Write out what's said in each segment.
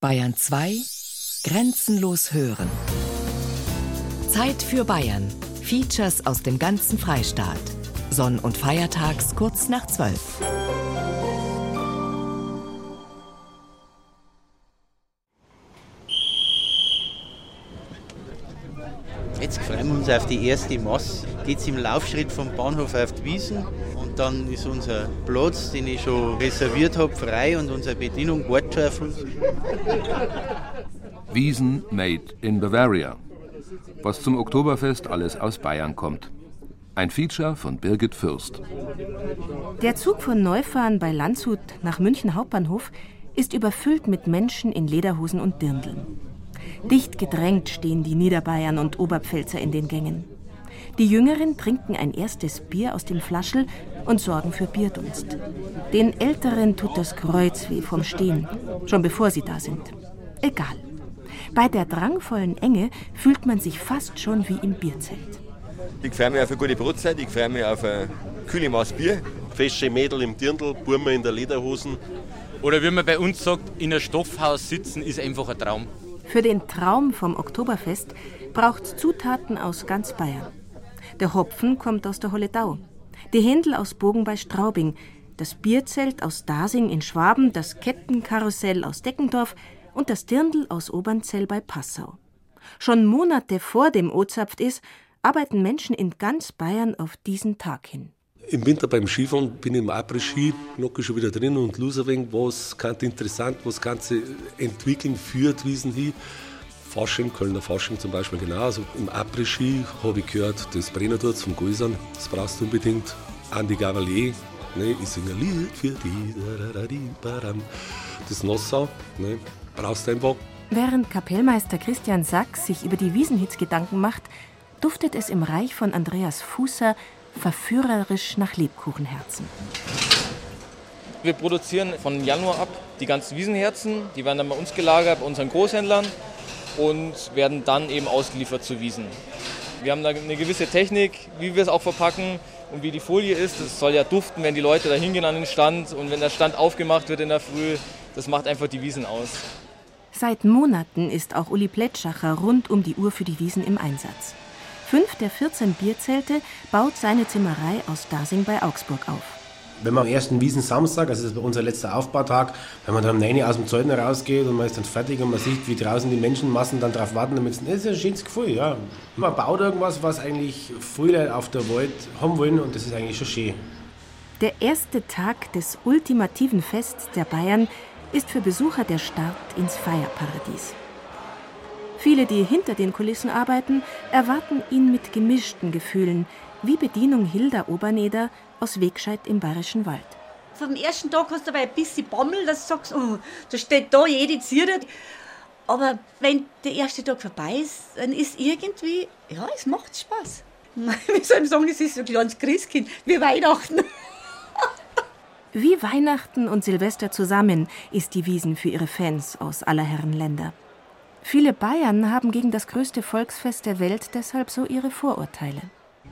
Bayern 2 Grenzenlos hören. Zeit für Bayern. Features aus dem ganzen Freistaat. Sonn- und Feiertags kurz nach 12. Jetzt freuen wir uns auf die erste Masse. Geht es im Laufschritt vom Bahnhof auf die Wiesen dann ist unser Platz, den ich schon reserviert habe, frei und unsere Bedienung uns. Wiesen made in Bavaria. Was zum Oktoberfest alles aus Bayern kommt. Ein Feature von Birgit Fürst. Der Zug von Neufahren bei Landshut nach München Hauptbahnhof ist überfüllt mit Menschen in Lederhosen und Dirndeln. Dicht gedrängt stehen die Niederbayern und Oberpfälzer in den Gängen. Die Jüngeren trinken ein erstes Bier aus dem Flaschel und sorgen für Bierdunst. Den Älteren tut das Kreuz weh vom Stehen, schon bevor sie da sind. Egal. Bei der drangvollen Enge fühlt man sich fast schon wie im Bierzelt. Ich freue mich auf eine gute Brotzeit, ich freue mich auf eine kühle Maß Bier. Fesche Mädel im Dirndl, Burme in der Lederhosen. Oder wie man bei uns sagt, in einem Stoffhaus sitzen ist einfach ein Traum. Für den Traum vom Oktoberfest braucht es Zutaten aus ganz Bayern. Der Hopfen kommt aus der Holledau, die Händel aus Bogen bei Straubing, das Bierzelt aus Dasing in Schwaben, das Kettenkarussell aus Deckendorf und das Dirndl aus Obernzell bei Passau. Schon Monate vor dem Ozapft ist, arbeiten Menschen in ganz Bayern auf diesen Tag hin. Im Winter beim Skifahren bin ich im Après-Ski, knocke schon wieder drin und lose wenig, was könnte interessant, was Ganze entwickeln führt, Wiesen hin. Fasching, Kölner Fasching zum Beispiel genauso. Im Après-Ski habe ich gehört, das Brennerturz vom Gäusern, das brauchst du unbedingt. Andi Gavalier, ne, ich singe ein Lied für die, das Nossau, ne, brauchst du einfach. Während Kapellmeister Christian Sachs sich über die Wiesenhits Gedanken macht, duftet es im Reich von Andreas Fußer verführerisch nach Lebkuchenherzen. Wir produzieren von Januar ab die ganzen Wiesenherzen. Die werden dann bei uns gelagert, bei unseren Großhändlern und werden dann eben ausgeliefert zu Wiesen. Wir haben da eine gewisse Technik, wie wir es auch verpacken und wie die Folie ist. Es soll ja duften, wenn die Leute da hingehen an den Stand und wenn der Stand aufgemacht wird in der Früh. Das macht einfach die Wiesen aus. Seit Monaten ist auch Uli Plätschacher rund um die Uhr für die Wiesen im Einsatz. Fünf der 14 Bierzelte baut seine Zimmerei aus Dasing bei Augsburg auf. Wenn man am ersten Wiesensamstag, also das ist unser letzter Aufbautag, wenn man dann um 9 Uhr aus dem Zelt rausgeht und man ist dann fertig und man sieht, wie draußen die Menschenmassen dann drauf warten, damit es, ist ein schönes Gefühl, ja. Man baut irgendwas, was eigentlich viele auf der Welt haben wollen und das ist eigentlich schon schön. Der erste Tag des ultimativen Fests der Bayern ist für Besucher der Start ins Feierparadies. Viele, die hinter den Kulissen arbeiten, erwarten ihn mit gemischten Gefühlen, wie Bedienung Hilda Oberneder aus Wegscheid im Bayerischen Wald. Vom ersten Tag hast du aber ein bisschen Bammel, dass du sagst, oh, da steht da jede Zierde. Aber wenn der erste Tag vorbei ist, dann ist irgendwie, ja, es macht Spaß. Wie soll ich sagen, es ist so ein kleines Christkind, wie Weihnachten. Wie Weihnachten und Silvester zusammen ist die Wiesen für ihre Fans aus aller Herren Länder. Viele Bayern haben gegen das größte Volksfest der Welt deshalb so ihre Vorurteile.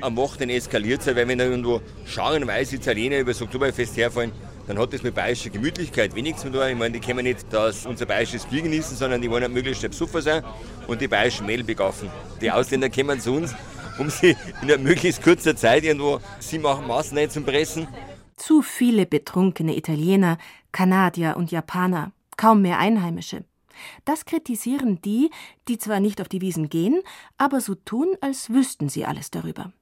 Am Wochenende eskaliert es, weil wenn da irgendwo schauenweise Italiener über das Oktoberfest herfallen, dann hat das mit bayerischer Gemütlichkeit wenig zu tun. Ich meine, die können nicht das unser bayerisches Bier genießen, sondern die wollen möglichst schnell besoffen sein und die bayerischen Mädel begaffen. Die Ausländer kommen zu uns, um sie in einer möglichst kurzer Zeit irgendwo sie machen Maßen zum Pressen. Zu viele betrunkene Italiener, Kanadier und Japaner, kaum mehr Einheimische. Das kritisieren die, die zwar nicht auf die Wiesen gehen, aber so tun, als wüssten sie alles darüber.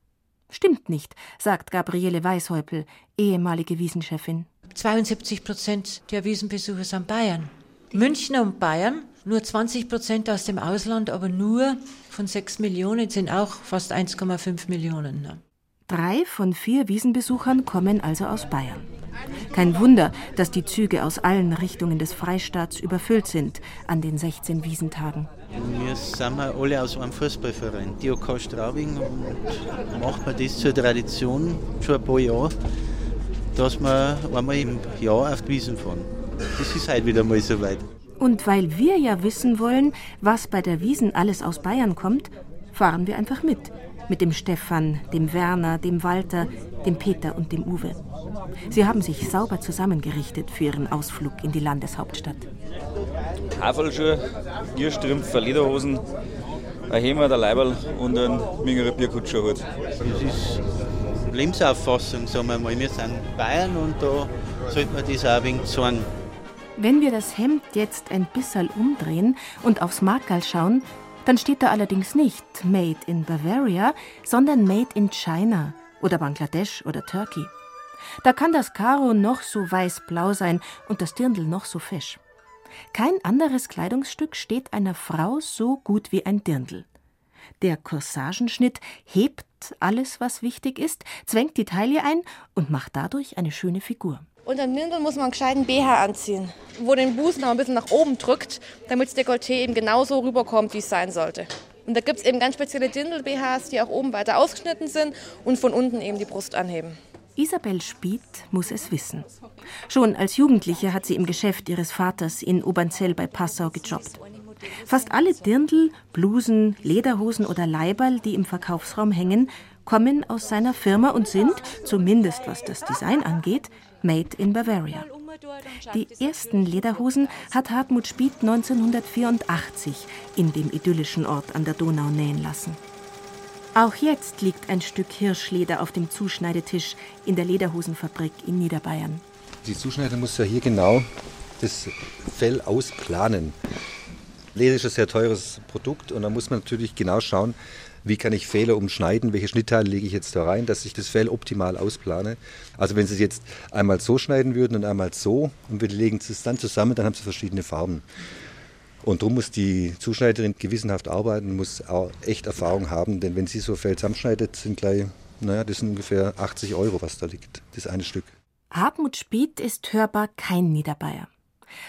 Stimmt nicht, sagt Gabriele Weishäupel, ehemalige Wiesenchefin. 72 Prozent der Wiesenbesucher sind Bayern. München und Bayern, nur 20 Prozent aus dem Ausland, aber nur von 6 Millionen sind auch fast 1,5 Millionen. Ne? Drei von vier Wiesenbesuchern kommen also aus Bayern. Kein Wunder, dass die Züge aus allen Richtungen des Freistaats überfüllt sind an den 16 Wiesentagen. Wir sind alle aus einem Fußballverein, DOK Straubing, und macht man das zur Tradition schon ein paar Jahre, dass wir einmal im Jahr auf die Wiesen fahren. Das ist heute wieder mal soweit. Und weil wir ja wissen wollen, was bei der Wiesen alles aus Bayern kommt, fahren wir einfach mit. Mit dem Stefan, dem Werner, dem Walter, dem Peter und dem Uwe. Sie haben sich sauber zusammengerichtet für ihren Ausflug in die Landeshauptstadt. Haferlschuhe, Bierstrümpfe, Lederhosen, ein Hemmer, der Leiberl und ein Mingerer Bierkutscherhut. Das ist Lebensauffassung, sagen wir mal. Wir sind Bayern und da sollte man das auch ein wenig zeigen. Wenn wir das Hemd jetzt ein bisschen umdrehen und aufs Markerl schauen, dann steht da allerdings nicht Made in Bavaria, sondern Made in China oder Bangladesch oder Turkey. Da kann das Karo noch so weiß-blau sein und das Dirndl noch so fesch. Kein anderes Kleidungsstück steht einer Frau so gut wie ein Dirndl. Der Corsagenschnitt hebt alles, was wichtig ist, zwängt die Taille ein und macht dadurch eine schöne Figur. Unter dem Dirndl muss man einen gescheiten BH anziehen, wo den Busen noch ein bisschen nach oben drückt, damit das Dekolleté eben genauso rüberkommt, wie es sein sollte. Und da gibt es eben ganz spezielle Dirndl-BHs, die auch oben weiter ausgeschnitten sind und von unten eben die Brust anheben. Isabel Spied muss es wissen. Schon als Jugendliche hat sie im Geschäft ihres Vaters in Obernzell bei Passau gejobbt. Fast alle Dirndl, Blusen, Lederhosen oder Leiberl, die im Verkaufsraum hängen, kommen aus seiner Firma und sind, zumindest was das Design angeht, made in Bavaria. Die ersten Lederhosen hat Hartmut Spied 1984 in dem idyllischen Ort an der Donau nähen lassen. Auch jetzt liegt ein Stück Hirschleder auf dem Zuschneidetisch in der Lederhosenfabrik in Niederbayern. Die Zuschneider muss ja hier genau das Fell ausplanen. Leder ist ein sehr teures Produkt und da muss man natürlich genau schauen, wie kann ich Fehler umschneiden, welche Schnittteile lege ich jetzt da rein, dass ich das Fell optimal ausplane. Also wenn Sie es jetzt einmal so schneiden würden und einmal so und wir legen es dann zusammen, dann haben Sie verschiedene Farben. Und darum muss die Zuschneiderin gewissenhaft arbeiten, muss auch echt Erfahrung haben, denn wenn sie so Fell zusammenschneidet, sind gleich, naja, das sind ungefähr 80 Euro, was da liegt, das eine Stück. Hartmut Spied ist hörbar kein Niederbayer.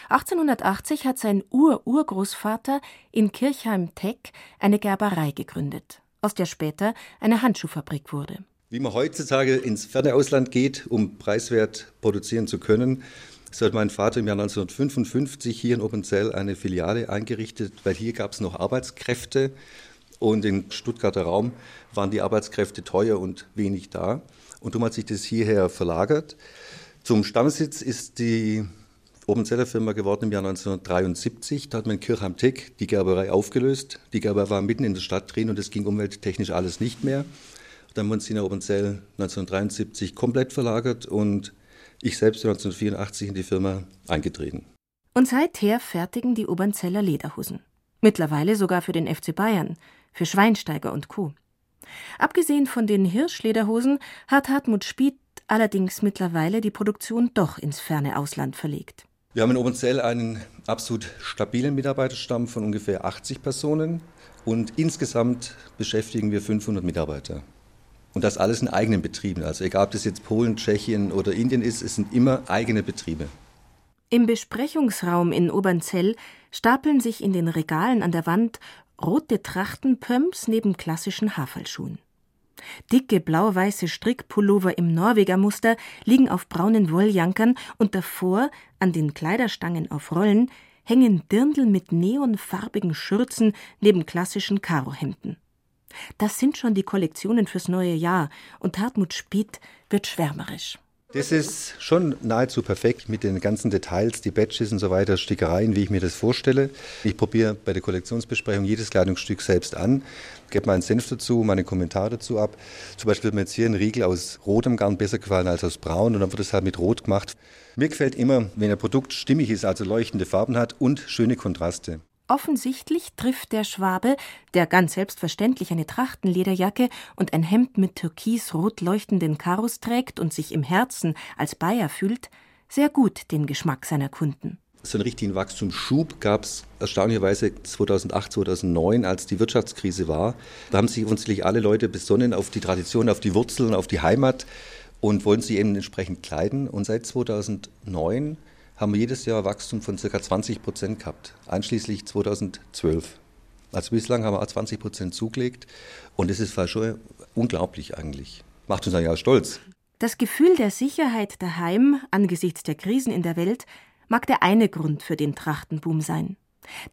1880 hat sein Ur-Urgroßvater in Kirchheim-Teck eine Gerberei gegründet, aus der später eine Handschuhfabrik wurde. Wie man heutzutage ins ferne Ausland geht, um preiswert produzieren zu können, so hat mein Vater im Jahr 1955 hier in Obenzell eine Filiale eingerichtet, weil hier gab es noch Arbeitskräfte und im Stuttgarter Raum waren die Arbeitskräfte teuer und wenig da. Und darum hat sich das hierher verlagert. Zum Stammsitz ist die Obenzeller Firma geworden im Jahr 1973. Da hat man in Kirchheim-Teck die Gerberei aufgelöst. Die Gerberei war mitten in der Stadt drin und es ging umwelttechnisch alles nicht mehr. Dann wurden sie in Obenzell 1973 komplett verlagert und ich selbst bin 1984 in die Firma eingetreten. Und seither fertigen die Obernzeller Lederhosen. Mittlerweile sogar für den FC Bayern, für Schweinsteiger und Co. Abgesehen von den Hirschlederhosen hat Hartmut Spied allerdings mittlerweile die Produktion doch ins ferne Ausland verlegt. Wir haben in Obenzell einen absolut stabilen Mitarbeiterstamm von ungefähr 80 Personen und insgesamt beschäftigen wir 500 Mitarbeiter. Und das alles in eigenen Betrieben. Also egal, ob das jetzt Polen, Tschechien oder Indien ist, es sind immer eigene Betriebe. Im Besprechungsraum in Obernzell stapeln sich in den Regalen an der Wand rote Trachtenpumps neben klassischen Haferlschuhen. Dicke blau-weiße Strickpullover im Norwegermuster liegen auf braunen Wolljankern und davor, an den Kleiderstangen auf Rollen, hängen Dirndl mit neonfarbigen Schürzen neben klassischen Karohemden. Das sind schon die Kollektionen fürs neue Jahr und Hartmut Spied wird schwärmerisch. Das ist schon nahezu perfekt mit den ganzen Details, die Badges und so weiter, Stickereien, wie ich mir das vorstelle. Ich probiere bei der Kollektionsbesprechung jedes Kleidungsstück selbst an, gebe meinen Senf dazu, meine Kommentare dazu ab. Zum Beispiel wird mir jetzt hier ein Riegel aus rotem Garn besser gefallen als aus braun und dann wird es halt mit rot gemacht. Mir gefällt immer, wenn ein Produkt stimmig ist, also leuchtende Farben hat und schöne Kontraste. Offensichtlich trifft der Schwabe, der ganz selbstverständlich eine Trachtenlederjacke und ein Hemd mit türkisrot leuchtenden Karos trägt und sich im Herzen als Bayer fühlt, sehr gut den Geschmack seiner Kunden. So einen richtigen Wachstumsschub gab es erstaunlicherweise 2008, 2009, als die Wirtschaftskrise war. Da haben sich offensichtlich alle Leute besonnen auf die Tradition, auf die Wurzeln, auf die Heimat und wollen sie eben entsprechend kleiden. Und seit 2009 haben wir jedes Jahr Wachstum von ca. 20 Prozent gehabt, einschließlich 2012. Also bislang haben wir 20 Prozent zugelegt und das ist schon unglaublich eigentlich. Macht uns ja stolz. Das Gefühl der Sicherheit daheim angesichts der Krisen in der Welt mag der eine Grund für den Trachtenboom sein.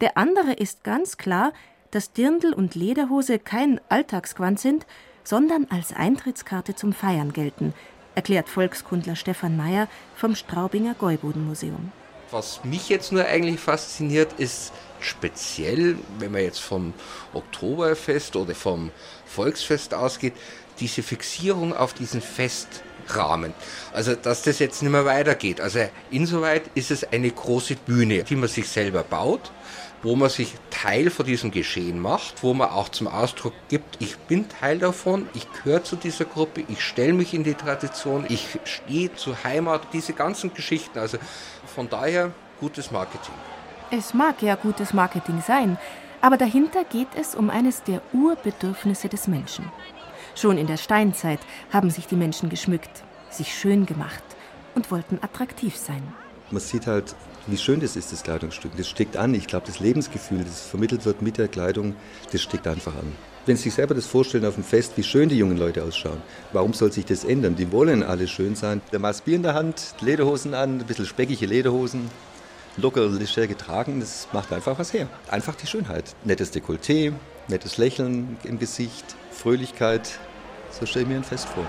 Der andere ist ganz klar, dass Dirndl und Lederhose kein Alltagsquant sind, sondern als Eintrittskarte zum Feiern gelten, erklärt Volkskundler Stefan Mayer vom Straubinger Gäubodenmuseum. Was mich jetzt nur eigentlich fasziniert, ist speziell, wenn man jetzt vom Oktoberfest oder vom Volksfest ausgeht, diese Fixierung auf diesen Festrahmen. Also, dass das jetzt nicht mehr weitergeht. Also, insoweit ist es eine große Bühne, die man sich selber baut wo man sich Teil von diesem Geschehen macht, wo man auch zum Ausdruck gibt, ich bin Teil davon, ich gehöre zu dieser Gruppe, ich stelle mich in die Tradition, ich stehe zur Heimat, diese ganzen Geschichten. Also von daher gutes Marketing. Es mag ja gutes Marketing sein, aber dahinter geht es um eines der Urbedürfnisse des Menschen. Schon in der Steinzeit haben sich die Menschen geschmückt, sich schön gemacht und wollten attraktiv sein. Man sieht halt wie schön das ist, das Kleidungsstück. Das steckt an. Ich glaube, das Lebensgefühl, das vermittelt wird mit der Kleidung, das steckt einfach an. Wenn Sie sich selber das vorstellen auf dem Fest, wie schön die jungen Leute ausschauen, warum soll sich das ändern? Die wollen alle schön sein. Der Maß Bier in der Hand, Lederhosen an, ein bisschen speckige Lederhosen, locker, leger getragen, das macht einfach was her. Einfach die Schönheit. Nettes Dekolleté, nettes Lächeln im Gesicht, Fröhlichkeit. So stelle ich mir ein Fest vor.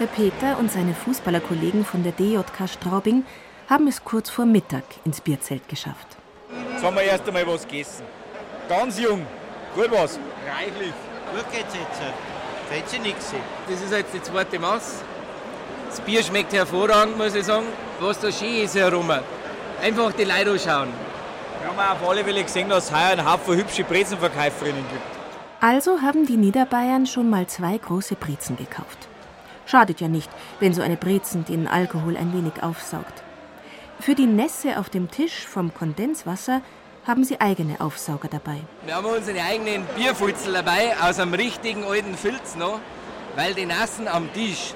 Der Peter und seine Fußballerkollegen von der DJK Straubing haben es kurz vor Mittag ins Bierzelt geschafft. Jetzt haben wir erst einmal was gegessen. Ganz jung. Gut was. Reichlich. Gut geht's jetzt. Fällt sich nichts. Das ist jetzt die zweite Maß. Das Bier schmeckt hervorragend, muss ich sagen. Was da schön ist herum. Einfach die Leute anschauen. Wir haben auf alle Fälle gesehen, dass es heuer einen Haufen hübsche Brezenverkäuferinnen gibt. Also haben die Niederbayern schon mal zwei große Brezen gekauft. Schadet ja nicht, wenn so eine Brezen den Alkohol ein wenig aufsaugt. Für die Nässe auf dem Tisch vom Kondenswasser haben sie eigene Aufsauger dabei. Wir haben unsere eigenen Bierfutzel dabei, aus einem richtigen alten Filz noch, weil die Nassen am Tisch,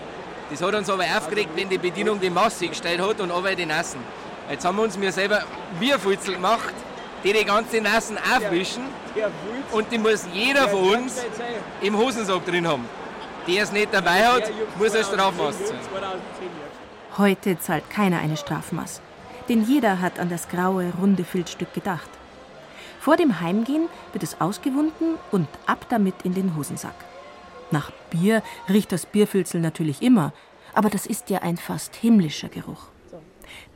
das hat uns aber aufgeregt, wenn die Bedienung die Masse gestellt hat und aber die Nassen. Jetzt haben wir uns mir selber Bierfutzel gemacht, die die ganzen Nassen aufwischen und die muss jeder von uns im Hosensack drin haben. Der es nicht dabei hat, muss ein Strafmaß zahlen. Heute zahlt keiner eine Strafmaß denn jeder hat an das graue, runde Filzstück gedacht. Vor dem Heimgehen wird es ausgewunden und ab damit in den Hosensack. Nach Bier riecht das Bierfilzel natürlich immer, aber das ist ja ein fast himmlischer Geruch.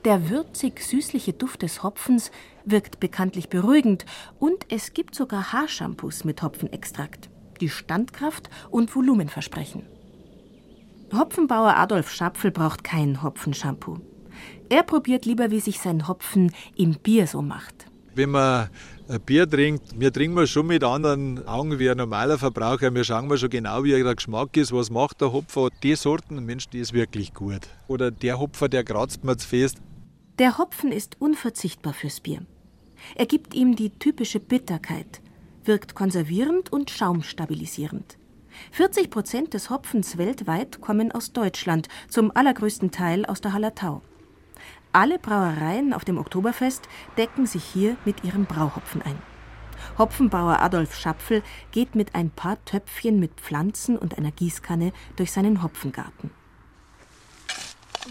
Der würzig-süßliche Duft des Hopfens wirkt bekanntlich beruhigend und es gibt sogar Haarshampoos mit Hopfenextrakt, die Standkraft und Volumen versprechen. Hopfenbauer Adolf Schapfel braucht kein Hopfenshampoo. Er probiert lieber, wie sich sein Hopfen im Bier so macht. Wenn man ein Bier trinkt, wir trinken wir schon mit anderen Augen wie ein normaler Verbraucher. Wir schauen mal schon genau, wie der Geschmack ist, was macht der Hopfer. Die Sorten, Mensch, die ist wirklich gut. Oder der Hopfer, der kratzt mir zu fest. Der Hopfen ist unverzichtbar fürs Bier. Er gibt ihm die typische Bitterkeit, wirkt konservierend und schaumstabilisierend. 40 Prozent des Hopfens weltweit kommen aus Deutschland, zum allergrößten Teil aus der Hallertau. Alle Brauereien auf dem Oktoberfest decken sich hier mit ihrem Brauhopfen ein. Hopfenbauer Adolf Schapfel geht mit ein paar Töpfchen mit Pflanzen und einer Gießkanne durch seinen Hopfengarten.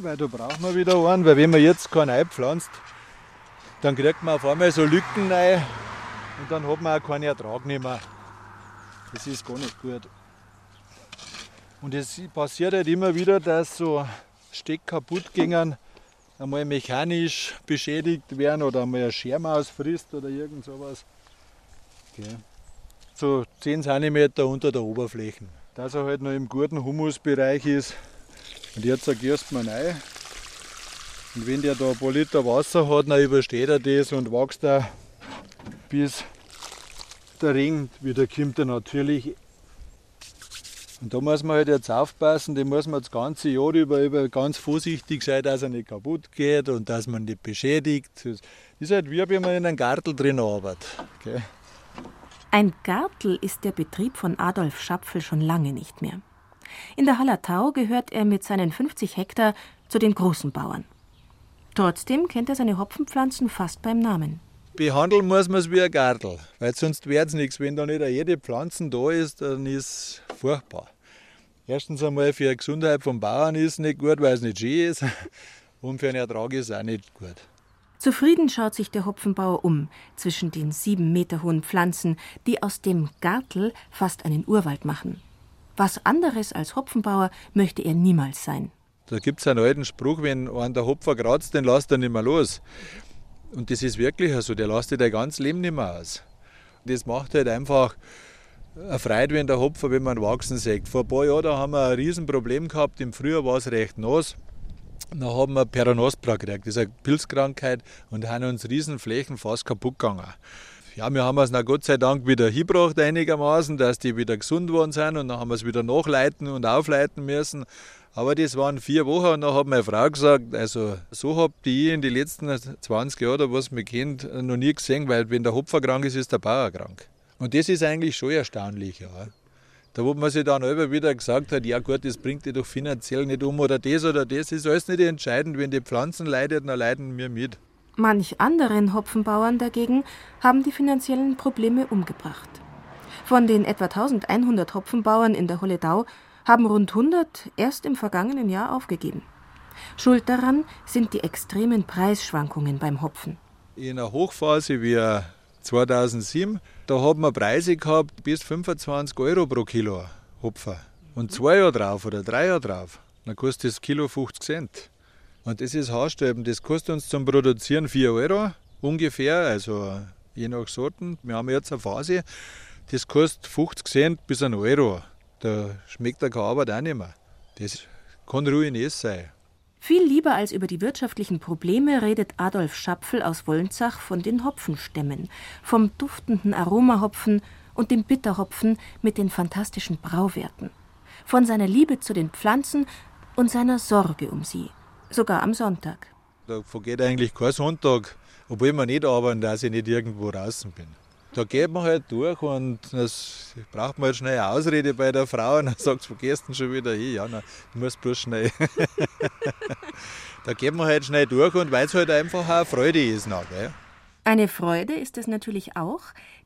Weil da braucht man wieder einen, weil wenn man jetzt keinen einpflanzt, dann kriegt man auf einmal so Lücken rein und dann hat man auch keinen Ertrag mehr. Das ist gar nicht gut. Und es passiert halt immer wieder, dass so Steck kaputt gingen einmal mechanisch beschädigt werden oder einmal eine Schermaus frisst oder irgend sowas. Okay. So 10 cm unter der Oberfläche. Dass er halt noch im guten Humusbereich ist. Und jetzt ergierst man rein. Und wenn der da ein paar Liter Wasser hat, dann übersteht er das und wächst er bis der Regen wieder kommt er natürlich und da muss man halt jetzt aufpassen, den muss man das ganze Jahr über, über ganz vorsichtig sein, dass er nicht kaputt geht und dass man nicht beschädigt. Das ist halt wie wenn man in einem Gartel drin arbeitet. Okay. Ein Gartel ist der Betrieb von Adolf Schapfel schon lange nicht mehr. In der Hallertau gehört er mit seinen 50 Hektar zu den großen Bauern. Trotzdem kennt er seine Hopfenpflanzen fast beim Namen. Behandeln muss man es wie ein Gartel, weil sonst wird es nichts. Wenn da nicht jede Pflanze da ist, dann ist es furchtbar. Erstens einmal für die Gesundheit vom Bauern ist es nicht gut, weil es nicht schön ist. Und für den Ertrag ist es auch nicht gut. Zufrieden schaut sich der Hopfenbauer um zwischen den sieben Meter hohen Pflanzen, die aus dem Gartel fast einen Urwald machen. Was anderes als Hopfenbauer möchte er niemals sein. Da gibt es einen alten Spruch, wenn einer der Hopfer kratzt, den lässt er nicht mehr los. Und das ist wirklich so, der lässt dein ganzes Leben nicht mehr aus. Das macht halt einfach eine Freude, wenn der Hopfer, wenn man wachsen sieht. Vor ein paar Jahren da haben wir ein Riesenproblem gehabt. Im Frühjahr war es recht nass. Dann haben wir Peronospora gekriegt. Das ist eine Pilzkrankheit und haben uns Riesenflächen fast kaputt gegangen. Ja, wir haben es na Gott sei Dank wieder hingebracht einigermaßen, dass die wieder gesund worden sind und dann haben wir es wieder nachleiten und aufleiten müssen. Aber das waren vier Wochen und dann hat meine Frau gesagt, also so habt ihr in den letzten 20 Jahren, was mich kennt, noch nie gesehen, weil wenn der Hopfer krank ist, ist der Bauer krank. Und das ist eigentlich schon erstaunlich. Ja. Da wo man sich dann immer wieder gesagt hat, ja gut, das bringt dich doch finanziell nicht um oder das oder das, ist alles nicht entscheidend. Wenn die Pflanzen leiden, dann leiden wir mit. Manch anderen Hopfenbauern dagegen haben die finanziellen Probleme umgebracht. Von den etwa 1100 Hopfenbauern in der Holledau haben rund 100 erst im vergangenen Jahr aufgegeben. Schuld daran sind die extremen Preisschwankungen beim Hopfen. In einer Hochphase wie 2007, da haben wir Preise gehabt bis 25 Euro pro Kilo Hopfer. Und zwei Jahre drauf oder drei Jahre drauf, dann kostet das Kilo 50 Cent. Und das ist Haarstäben. Das kostet uns zum Produzieren 4 Euro ungefähr, also je nach Sorten. Wir haben jetzt eine Phase, das kostet 50 Cent bis 1 Euro. Da schmeckt der Arbeit auch nicht mehr. Das kann ruinös sein. Viel lieber als über die wirtschaftlichen Probleme redet Adolf Schapfel aus Wolnzach von den Hopfenstämmen, vom duftenden Aromahopfen und dem Bitterhopfen mit den fantastischen Brauwerten, von seiner Liebe zu den Pflanzen und seiner Sorge um sie sogar am Sonntag. Da vergeht eigentlich kein Sonntag, obwohl wir nicht arbeiten, dass ich nicht irgendwo draußen bin. Da geht man halt durch und das braucht man halt schnell eine Ausrede bei der Frau und dann sagt sie, du schon wieder hin? Ja, na, du musst bloß schnell. da geht man halt schnell durch und weil es halt einfach auch Freude ist. Noch, gell? Eine Freude ist es natürlich auch,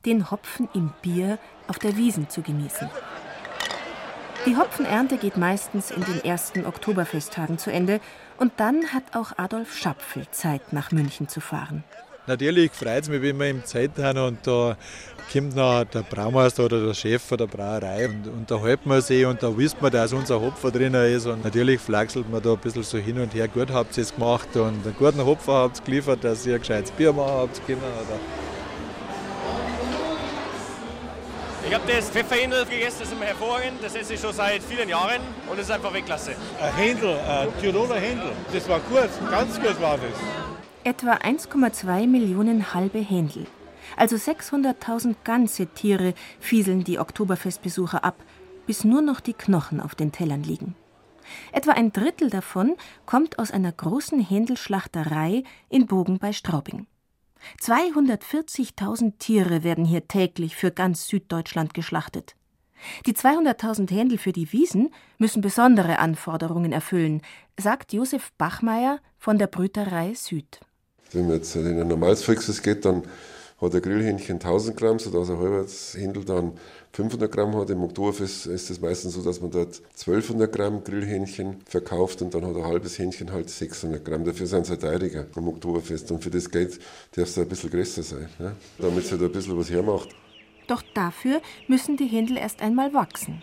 den Hopfen im Bier auf der Wiesen zu genießen. Die Hopfenernte geht meistens in den ersten Oktoberfesttagen zu Ende und dann hat auch Adolf Schapfel Zeit, nach München zu fahren. Natürlich freut es mich, wenn wir im Zeit haben und da kommt noch der Braumeister oder der Chef von der Brauerei und, und da halten wir sie und da wissen wir, dass unser Hopfer drin ist und natürlich flaxelt man da ein bisschen so hin und her. Gut habt ihr es gemacht und einen guten Hopfer habt ihr geliefert, dass ihr ein gescheites Bier machen habt können. Oder Ich habe das Pfefferhändel gegessen, das ist immer hervorragend. Das esse ich schon seit vielen Jahren und es ist einfach Weltklasse. Ein Händel, ein Tiroler Händel. Das war gut, ganz gut war das. Etwa 1,2 Millionen halbe Händel. Also 600.000 ganze Tiere fieseln die Oktoberfestbesucher ab, bis nur noch die Knochen auf den Tellern liegen. Etwa ein Drittel davon kommt aus einer großen Händelschlachterei in Bogen bei Straubing. 240.000 Tiere werden hier täglich für ganz Süddeutschland geschlachtet. Die 200.000 Händel für die Wiesen müssen besondere Anforderungen erfüllen, sagt Josef Bachmeier von der Brüterei Süd. Wenn man jetzt in ein normales Volksfest geht, dann hat ein Grillhähnchen 1000 Gramm, sodass ein halbes Händel dann 500 Gramm hat. Im Oktoberfest ist es meistens so, dass man dort 1200 Gramm Grillhähnchen verkauft und dann hat ein halbes Hähnchen halt 600 Gramm. Dafür sind sie halt teuriger am Oktoberfest. Und für das Geld darf es ein bisschen größer sein, ja? damit es halt ein bisschen was hermacht. Doch dafür müssen die Händel erst einmal wachsen.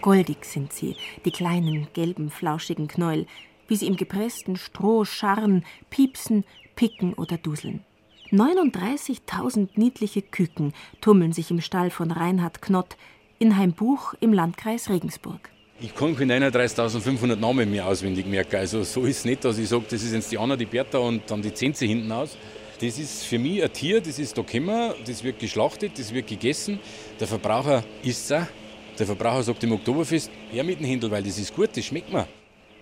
Goldig sind sie, die kleinen, gelben, flauschigen Knäuel, wie sie im gepressten Stroh scharren, piepsen, picken oder duseln. 39.000 niedliche Küken tummeln sich im Stall von Reinhard Knott in Heimbuch im Landkreis Regensburg. Ich kann keine 39.500 Namen mehr auswendig merken. Also so ist es nicht, dass ich sage, das ist jetzt die Anna, die Bertha und dann die Zenze hinten aus. Das ist für mich ein Tier, das ist da gekommen, das wird geschlachtet, das wird gegessen. Der Verbraucher isst es auch. Der Verbraucher sagt im Oktoberfest, her mit dem Händel, weil das ist gut, das schmeckt mir.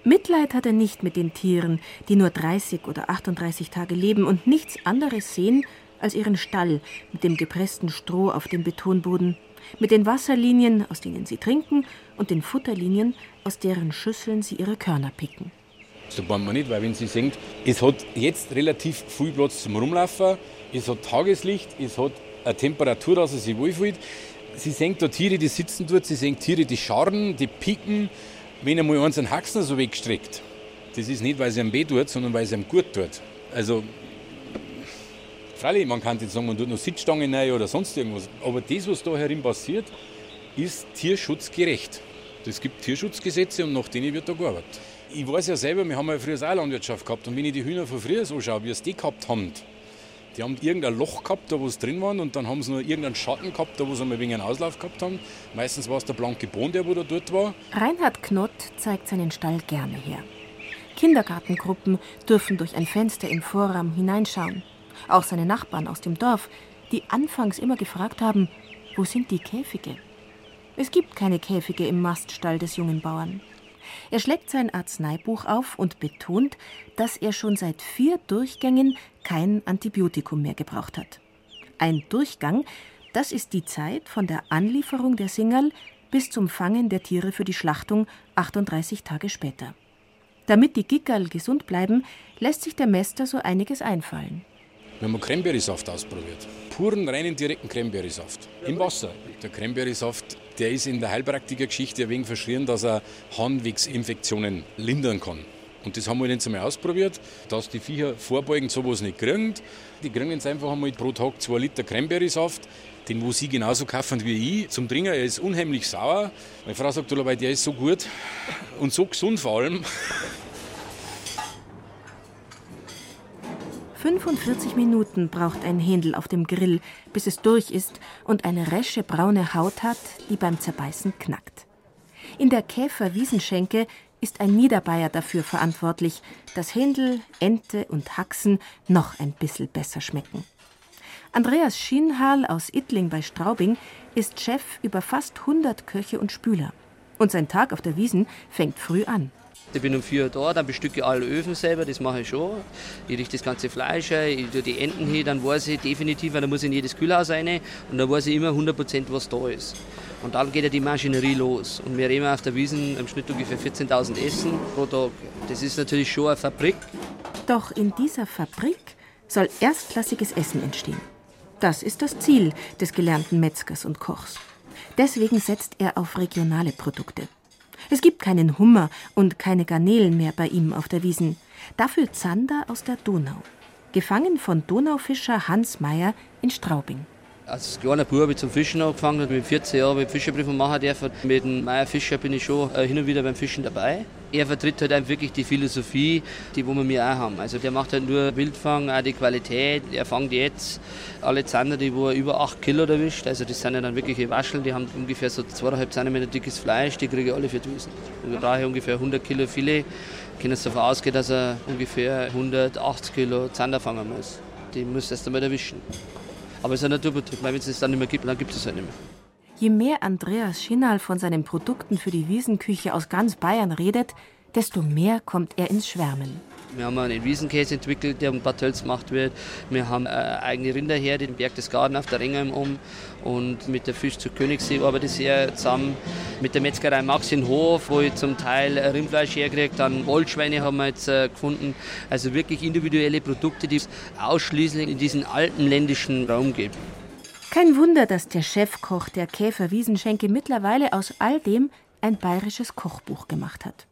Mitleid hat er nicht mit den Tieren, die nur 30 oder 38 Tage leben und nichts anderes sehen als ihren Stall mit dem gepressten Stroh auf dem Betonboden, mit den Wasserlinien, aus denen sie trinken, und den Futterlinien, aus deren Schüsseln sie ihre Körner picken. So wollen wir nicht, weil wenn Sie sehen, es hat jetzt relativ viel Platz zum Rumlaufen, es hat Tageslicht, es hat eine Temperatur, dass er sich wohlfühlt. Sie sehen da Tiere, die sitzen dort, Sie sehen Tiere, die scharren, die picken, wenn einmal eins einen Haxen so weggestreckt. Das ist nicht, weil sie am weh tut, sondern weil sie ihm gut tut. Also Freilich, man kann jetzt sagen, man tut noch Sitzstangen rein oder sonst irgendwas. Aber das, was da herin passiert, ist tierschutzgerecht. Es gibt Tierschutzgesetze und nach denen wird da gearbeitet. Ich weiß ja selber, wir haben ja früher auch Landwirtschaft gehabt und wenn ich die Hühner von früher so schaue, wie es die gehabt haben, die haben irgendein Loch gehabt, da wo es drin waren und dann haben sie noch irgendeinen Schatten gehabt, da wo sie mal wegen einen Auslauf gehabt haben. Meistens war es der blanke Boden, der wo da dort war. Reinhard Knott zeigt seinen Stall gerne her. Kindergartengruppen dürfen durch ein Fenster im Vorraum hineinschauen. Auch seine Nachbarn aus dem Dorf, die anfangs immer gefragt haben, wo sind die Käfige? Es gibt keine Käfige im Maststall des jungen Bauern. Er schlägt sein Arzneibuch auf und betont, dass er schon seit vier Durchgängen kein Antibiotikum mehr gebraucht hat. Ein Durchgang, das ist die Zeit von der Anlieferung der Singerl bis zum Fangen der Tiere für die Schlachtung 38 Tage später. Damit die Gickerl gesund bleiben, lässt sich der Mester so einiges einfallen. Wir haben Cranberry-Saft ausprobiert. Puren, reinen, direkten Cranberry-Saft. Im Wasser. Der Cranberry-Saft, der ist in der Heilpraktikergeschichte wenig verschrien, dass er Harnwegsinfektionen lindern kann. Und das haben wir jetzt einmal ausprobiert, dass die Viecher vorbeugend sowas nicht kriegen. Die kriegen jetzt einfach einmal pro Tag zwei Liter Cranberry-Saft, den wo sie genauso kaufen wie ich, zum Trinken. Er ist unheimlich sauer. Meine Frau sagt, der ist so gut und so gesund vor allem. 45 Minuten braucht ein Händel auf dem Grill, bis es durch ist und eine resche braune Haut hat, die beim Zerbeißen knackt. In der Käferwiesenschenke ist ein Niederbayer dafür verantwortlich, dass Händel, Ente und Haxen noch ein bisschen besser schmecken. Andreas Schienhal aus Ittling bei Straubing ist Chef über fast 100 Köche und Spüler. Und sein Tag auf der Wiesen fängt früh an. Ich bin um 4 Uhr da, dann bestücke ich alle Öfen selber, das mache ich schon. Ich richte das ganze Fleisch ich tue die Enten hin, dann weiß ich definitiv, dann muss ich in jedes Kühlhaus rein und dann weiß ich immer 100% was da ist. Und dann geht ja die Maschinerie los. Und wir reden auf der Wiesen im Schnitt ungefähr 14.000 Essen pro Tag. Das ist natürlich schon eine Fabrik. Doch in dieser Fabrik soll erstklassiges Essen entstehen. Das ist das Ziel des gelernten Metzgers und Kochs. Deswegen setzt er auf regionale Produkte. Es gibt keinen Hummer und keine Garnelen mehr bei ihm auf der Wiesen. Dafür Zander aus der Donau. Gefangen von Donaufischer Hans Meyer in Straubing. Als kleiner Bub habe ich zum Fischen angefangen, mit 14 Jahren habe ich Fischerprüfung machen dürfen. Mit dem Meier Fischer bin ich schon äh, hin und wieder beim Fischen dabei. Er vertritt halt einfach wirklich die Philosophie, die wo wir mir auch haben. Also der macht halt nur Wildfang, auch die Qualität. Er fängt jetzt alle Zander, die wo er über 8 Kilo erwischt. Also das sind ja dann wirkliche Wascheln, die haben ungefähr so 2,5 cm dickes Fleisch, die kriege ich alle für Wiesen. Und wir brauchen ungefähr 100 Kilo Filet. Kann jetzt davon ausgehen, dass er ungefähr 180 Kilo Zander fangen muss. Die muss erst einmal erwischen. Aber es ist ein Naturbetrieb, wenn es das dann nicht mehr gibt, dann gibt es es halt nicht mehr. Je mehr Andreas Schinnal von seinen Produkten für die Wiesenküche aus ganz Bayern redet, desto mehr kommt er ins Schwärmen. Wir haben einen Wiesenkäse entwickelt, der um Bad Tölz gemacht wird. Wir haben eine eigene Rinderherde, den Berchtesgaden auf der Ringe um. Und mit der Fisch zu Königssee arbeite ich sehr zusammen. Mit der Metzgerei Max in Hof, wo ich zum Teil Rindfleisch herkriege. Dann Wollschweine haben wir jetzt äh, gefunden. Also wirklich individuelle Produkte, die es ausschließlich in diesen alten ländischen Raum gibt. Kein Wunder, dass der Chefkoch der Käfer Wiesenschenke mittlerweile aus all dem ein bayerisches Kochbuch gemacht hat.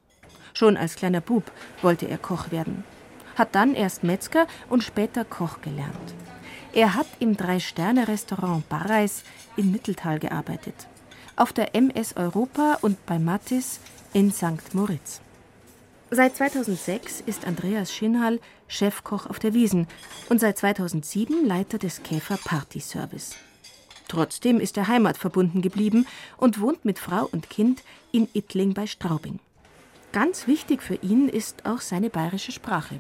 Schon als kleiner Bub wollte er Koch werden, hat dann erst Metzger und später Koch gelernt. Er hat im Drei-Sterne-Restaurant Barreis in Mitteltal gearbeitet, auf der MS Europa und bei Mattis in St. Moritz. Seit 2006 ist Andreas Schinhal Chefkoch auf der Wiesen und seit 2007 Leiter des Käfer Party Service. Trotzdem ist er heimatverbunden geblieben und wohnt mit Frau und Kind in Ittling bei Straubing. Ganz wichtig für ihn ist auch seine bayerische Sprache.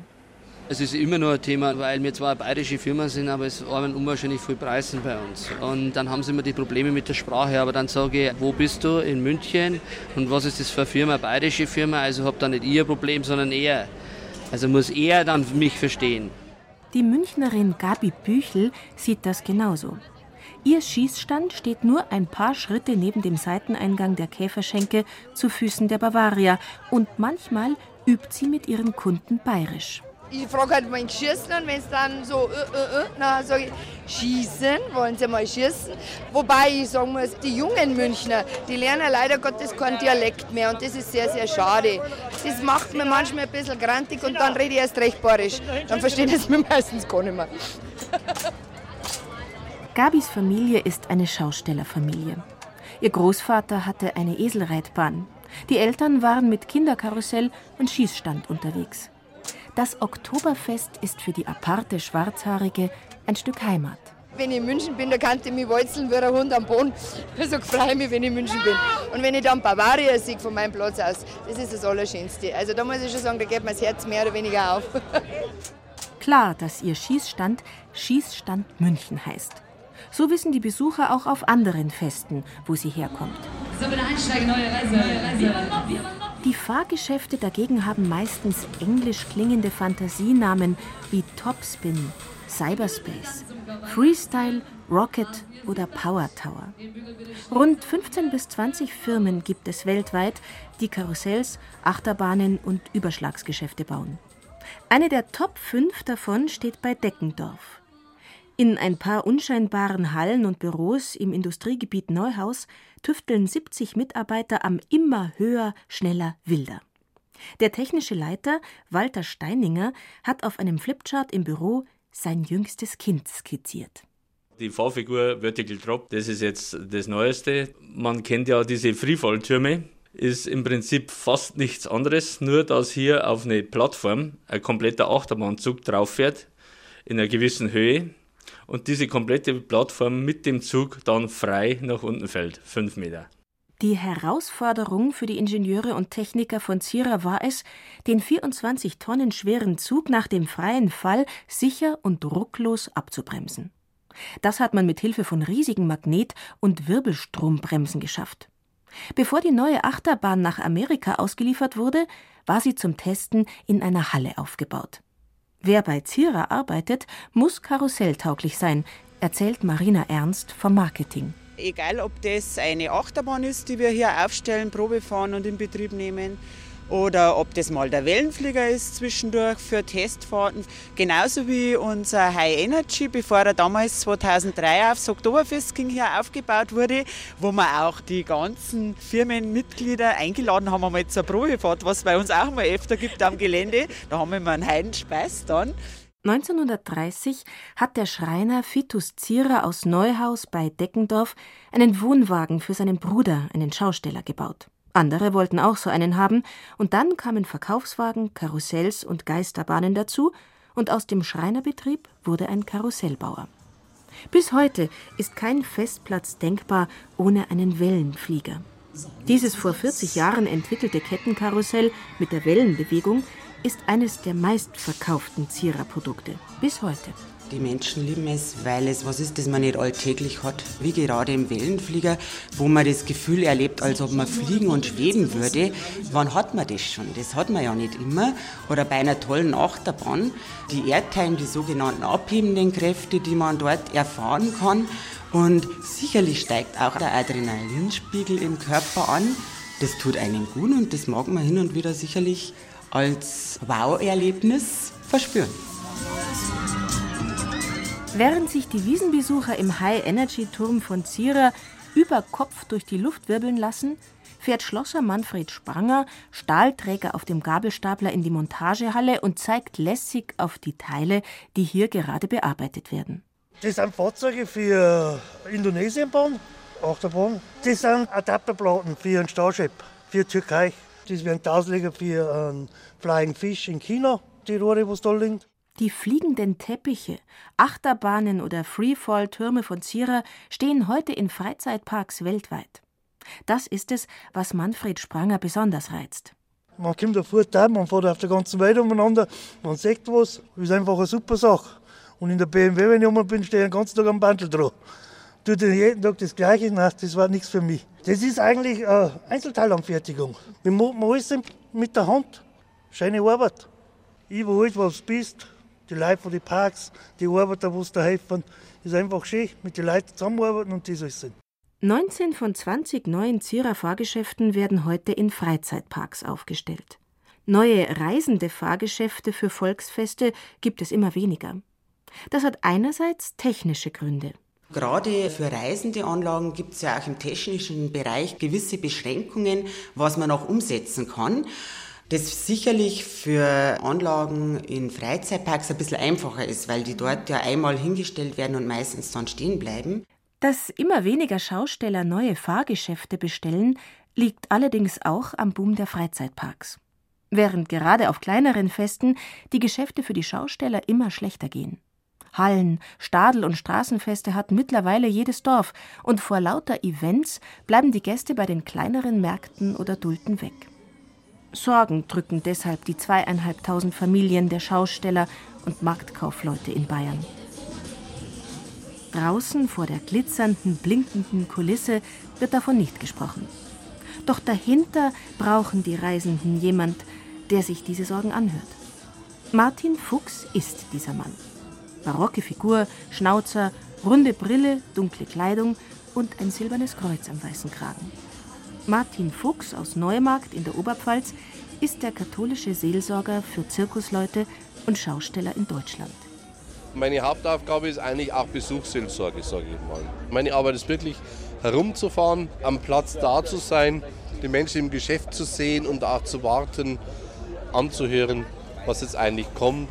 Es ist immer nur ein Thema, weil wir zwar eine bayerische Firma sind, aber es arbeiten unwahrscheinlich viele Preise bei uns. Und dann haben sie immer die Probleme mit der Sprache. Aber dann sage ich, wo bist du? In München. Und was ist das für eine Firma? Eine bayerische Firma. Also habe dann nicht ihr Problem, sondern er. Also muss er dann mich verstehen. Die Münchnerin Gabi Büchel sieht das genauso. Ihr Schießstand steht nur ein paar Schritte neben dem Seiteneingang der Käferschenke zu Füßen der Bavaria und manchmal übt sie mit ihren Kunden bayerisch. Ich frage halt mein Schießen und wenn es dann so, äh, äh, äh, na sage ich, schießen, wollen sie mal schießen. Wobei ich sagen muss, die jungen Münchner, die lernen leider Gottes keinen Dialekt mehr und das ist sehr, sehr schade. Das macht mir manchmal ein bisschen grantig und dann rede ich erst recht barisch. Dann verstehen es mir meistens gar nicht mehr. Gabis Familie ist eine Schaustellerfamilie. Ihr Großvater hatte eine Eselreitbahn. Die Eltern waren mit Kinderkarussell und Schießstand unterwegs. Das Oktoberfest ist für die aparte Schwarzhaarige ein Stück Heimat. Wenn ich in München bin, da kann ich mich walzeln wie ein Hund am Boden. Also freue ich mich, wenn ich in München bin. Und wenn ich dann Bavaria sehe von meinem Platz aus, das ist das Allerschönste. Also da muss ich schon sagen, da geht mir das Herz mehr oder weniger auf. Klar, dass ihr Schießstand Schießstand München heißt. So wissen die Besucher auch auf anderen Festen, wo sie herkommt. So, bitte einsteigen, neue Reise, neue Reise. Die Fahrgeschäfte dagegen haben meistens englisch klingende Fantasienamen wie Topspin, Cyberspace, Freestyle, Rocket oder Power Tower. Rund 15 bis 20 Firmen gibt es weltweit, die Karussells, Achterbahnen und Überschlagsgeschäfte bauen. Eine der Top 5 davon steht bei Deckendorf. In ein paar unscheinbaren Hallen und Büros im Industriegebiet Neuhaus tüfteln 70 Mitarbeiter am immer höher, schneller, wilder. Der technische Leiter, Walter Steininger, hat auf einem Flipchart im Büro sein jüngstes Kind skizziert. Die Fahrfigur Vertical Drop, das ist jetzt das Neueste. Man kennt ja diese Freefall-Türme, ist im Prinzip fast nichts anderes, nur dass hier auf eine Plattform ein kompletter Achterbahnzug drauf fährt, in einer gewissen Höhe und diese komplette Plattform mit dem Zug dann frei nach unten fällt, fünf Meter. Die Herausforderung für die Ingenieure und Techniker von Zira war es, den 24 Tonnen schweren Zug nach dem freien Fall sicher und drucklos abzubremsen. Das hat man mit Hilfe von riesigen Magnet- und Wirbelstrombremsen geschafft. Bevor die neue Achterbahn nach Amerika ausgeliefert wurde, war sie zum Testen in einer Halle aufgebaut. Wer bei Zira arbeitet, muss karusselltauglich sein, erzählt Marina Ernst vom Marketing. Egal, ob das eine Achterbahn ist, die wir hier aufstellen, Probe fahren und in Betrieb nehmen, oder ob das mal der Wellenflieger ist zwischendurch für Testfahrten. Genauso wie unser High Energy, bevor er damals 2003 aufs Oktoberfest ging, hier aufgebaut wurde, wo wir auch die ganzen Firmenmitglieder eingeladen haben, einmal zur Probefahrt, was bei uns auch mal öfter gibt am Gelände. Da haben wir mal einen Heidenspeis dann. 1930 hat der Schreiner Fitus Zierer aus Neuhaus bei Deckendorf einen Wohnwagen für seinen Bruder, einen Schausteller, gebaut. Andere wollten auch so einen haben, und dann kamen Verkaufswagen, Karussells und Geisterbahnen dazu, und aus dem Schreinerbetrieb wurde ein Karussellbauer. Bis heute ist kein Festplatz denkbar ohne einen Wellenflieger. Dieses vor 40 Jahren entwickelte Kettenkarussell mit der Wellenbewegung ist eines der meistverkauften Zierer-Produkte bis heute. Die Menschen lieben es, weil es was ist, das man nicht alltäglich hat. Wie gerade im Wellenflieger, wo man das Gefühl erlebt, als ob man fliegen und schweben würde. Wann hat man das schon? Das hat man ja nicht immer. Oder bei einer tollen Achterbahn. Die Airtime, die sogenannten abhebenden Kräfte, die man dort erfahren kann. Und sicherlich steigt auch der Adrenalinspiegel im Körper an. Das tut einem gut und das mag man hin und wieder sicherlich als Wow-Erlebnis verspüren. Während sich die Wiesenbesucher im High-Energy-Turm von Zierer über Kopf durch die Luft wirbeln lassen, fährt Schlosser Manfred Spranger, Stahlträger auf dem Gabelstapler in die Montagehalle und zeigt lässig auf die Teile, die hier gerade bearbeitet werden. Das sind Fahrzeuge für Indonesienbahn, Achterbahn. Das sind Adapterplatten für ein Starship, für Türkei. Das wären Ausleger für einen Flying Fish in China, die Rohre, was da liegen. Die fliegenden Teppiche, Achterbahnen oder Freefall-Türme von Zierer stehen heute in Freizeitparks weltweit. Das ist es, was Manfred Spranger besonders reizt. Man kommt da fort man fährt auf der ganzen Welt umeinander, man sieht was, ist einfach eine super Sache. Und in der BMW, wenn ich rum bin, stehe ich den ganzen Tag am Bandel dran. Tut jeden Tag das Gleiche, nein, das war nichts für mich. Das ist eigentlich eine Einzelteilanfertigung. Wir machen alles mit der Hand. Schöne Arbeit. Überall, wo du bist, die Leute von den Parks, die Arbeiter, die da helfen, ist einfach schön, mit den Leuten zusammenarbeiten und das alles sind. 19 von 20 neuen Zierer Fahrgeschäften werden heute in Freizeitparks aufgestellt. Neue reisende Fahrgeschäfte für Volksfeste gibt es immer weniger. Das hat einerseits technische Gründe. Gerade für reisende Anlagen gibt es ja auch im technischen Bereich gewisse Beschränkungen, was man noch umsetzen kann. Das sicherlich für Anlagen in Freizeitparks ein bisschen einfacher ist, weil die dort ja einmal hingestellt werden und meistens dann stehen bleiben. Dass immer weniger Schausteller neue Fahrgeschäfte bestellen, liegt allerdings auch am Boom der Freizeitparks. Während gerade auf kleineren Festen die Geschäfte für die Schausteller immer schlechter gehen. Hallen, Stadel und Straßenfeste hat mittlerweile jedes Dorf, und vor lauter Events bleiben die Gäste bei den kleineren Märkten oder Dulden weg. Sorgen drücken deshalb die zweieinhalbtausend Familien der Schausteller und Marktkaufleute in Bayern. Draußen vor der glitzernden, blinkenden Kulisse wird davon nicht gesprochen. Doch dahinter brauchen die Reisenden jemand, der sich diese Sorgen anhört. Martin Fuchs ist dieser Mann. Barocke Figur, Schnauzer, runde Brille, dunkle Kleidung und ein silbernes Kreuz am weißen Kragen. Martin Fuchs aus Neumarkt in der Oberpfalz ist der katholische Seelsorger für Zirkusleute und Schausteller in Deutschland. Meine Hauptaufgabe ist eigentlich auch Besuchsseelsorge, sage ich mal. Meine Arbeit ist wirklich herumzufahren, am Platz da zu sein, die Menschen im Geschäft zu sehen und auch zu warten, anzuhören, was jetzt eigentlich kommt.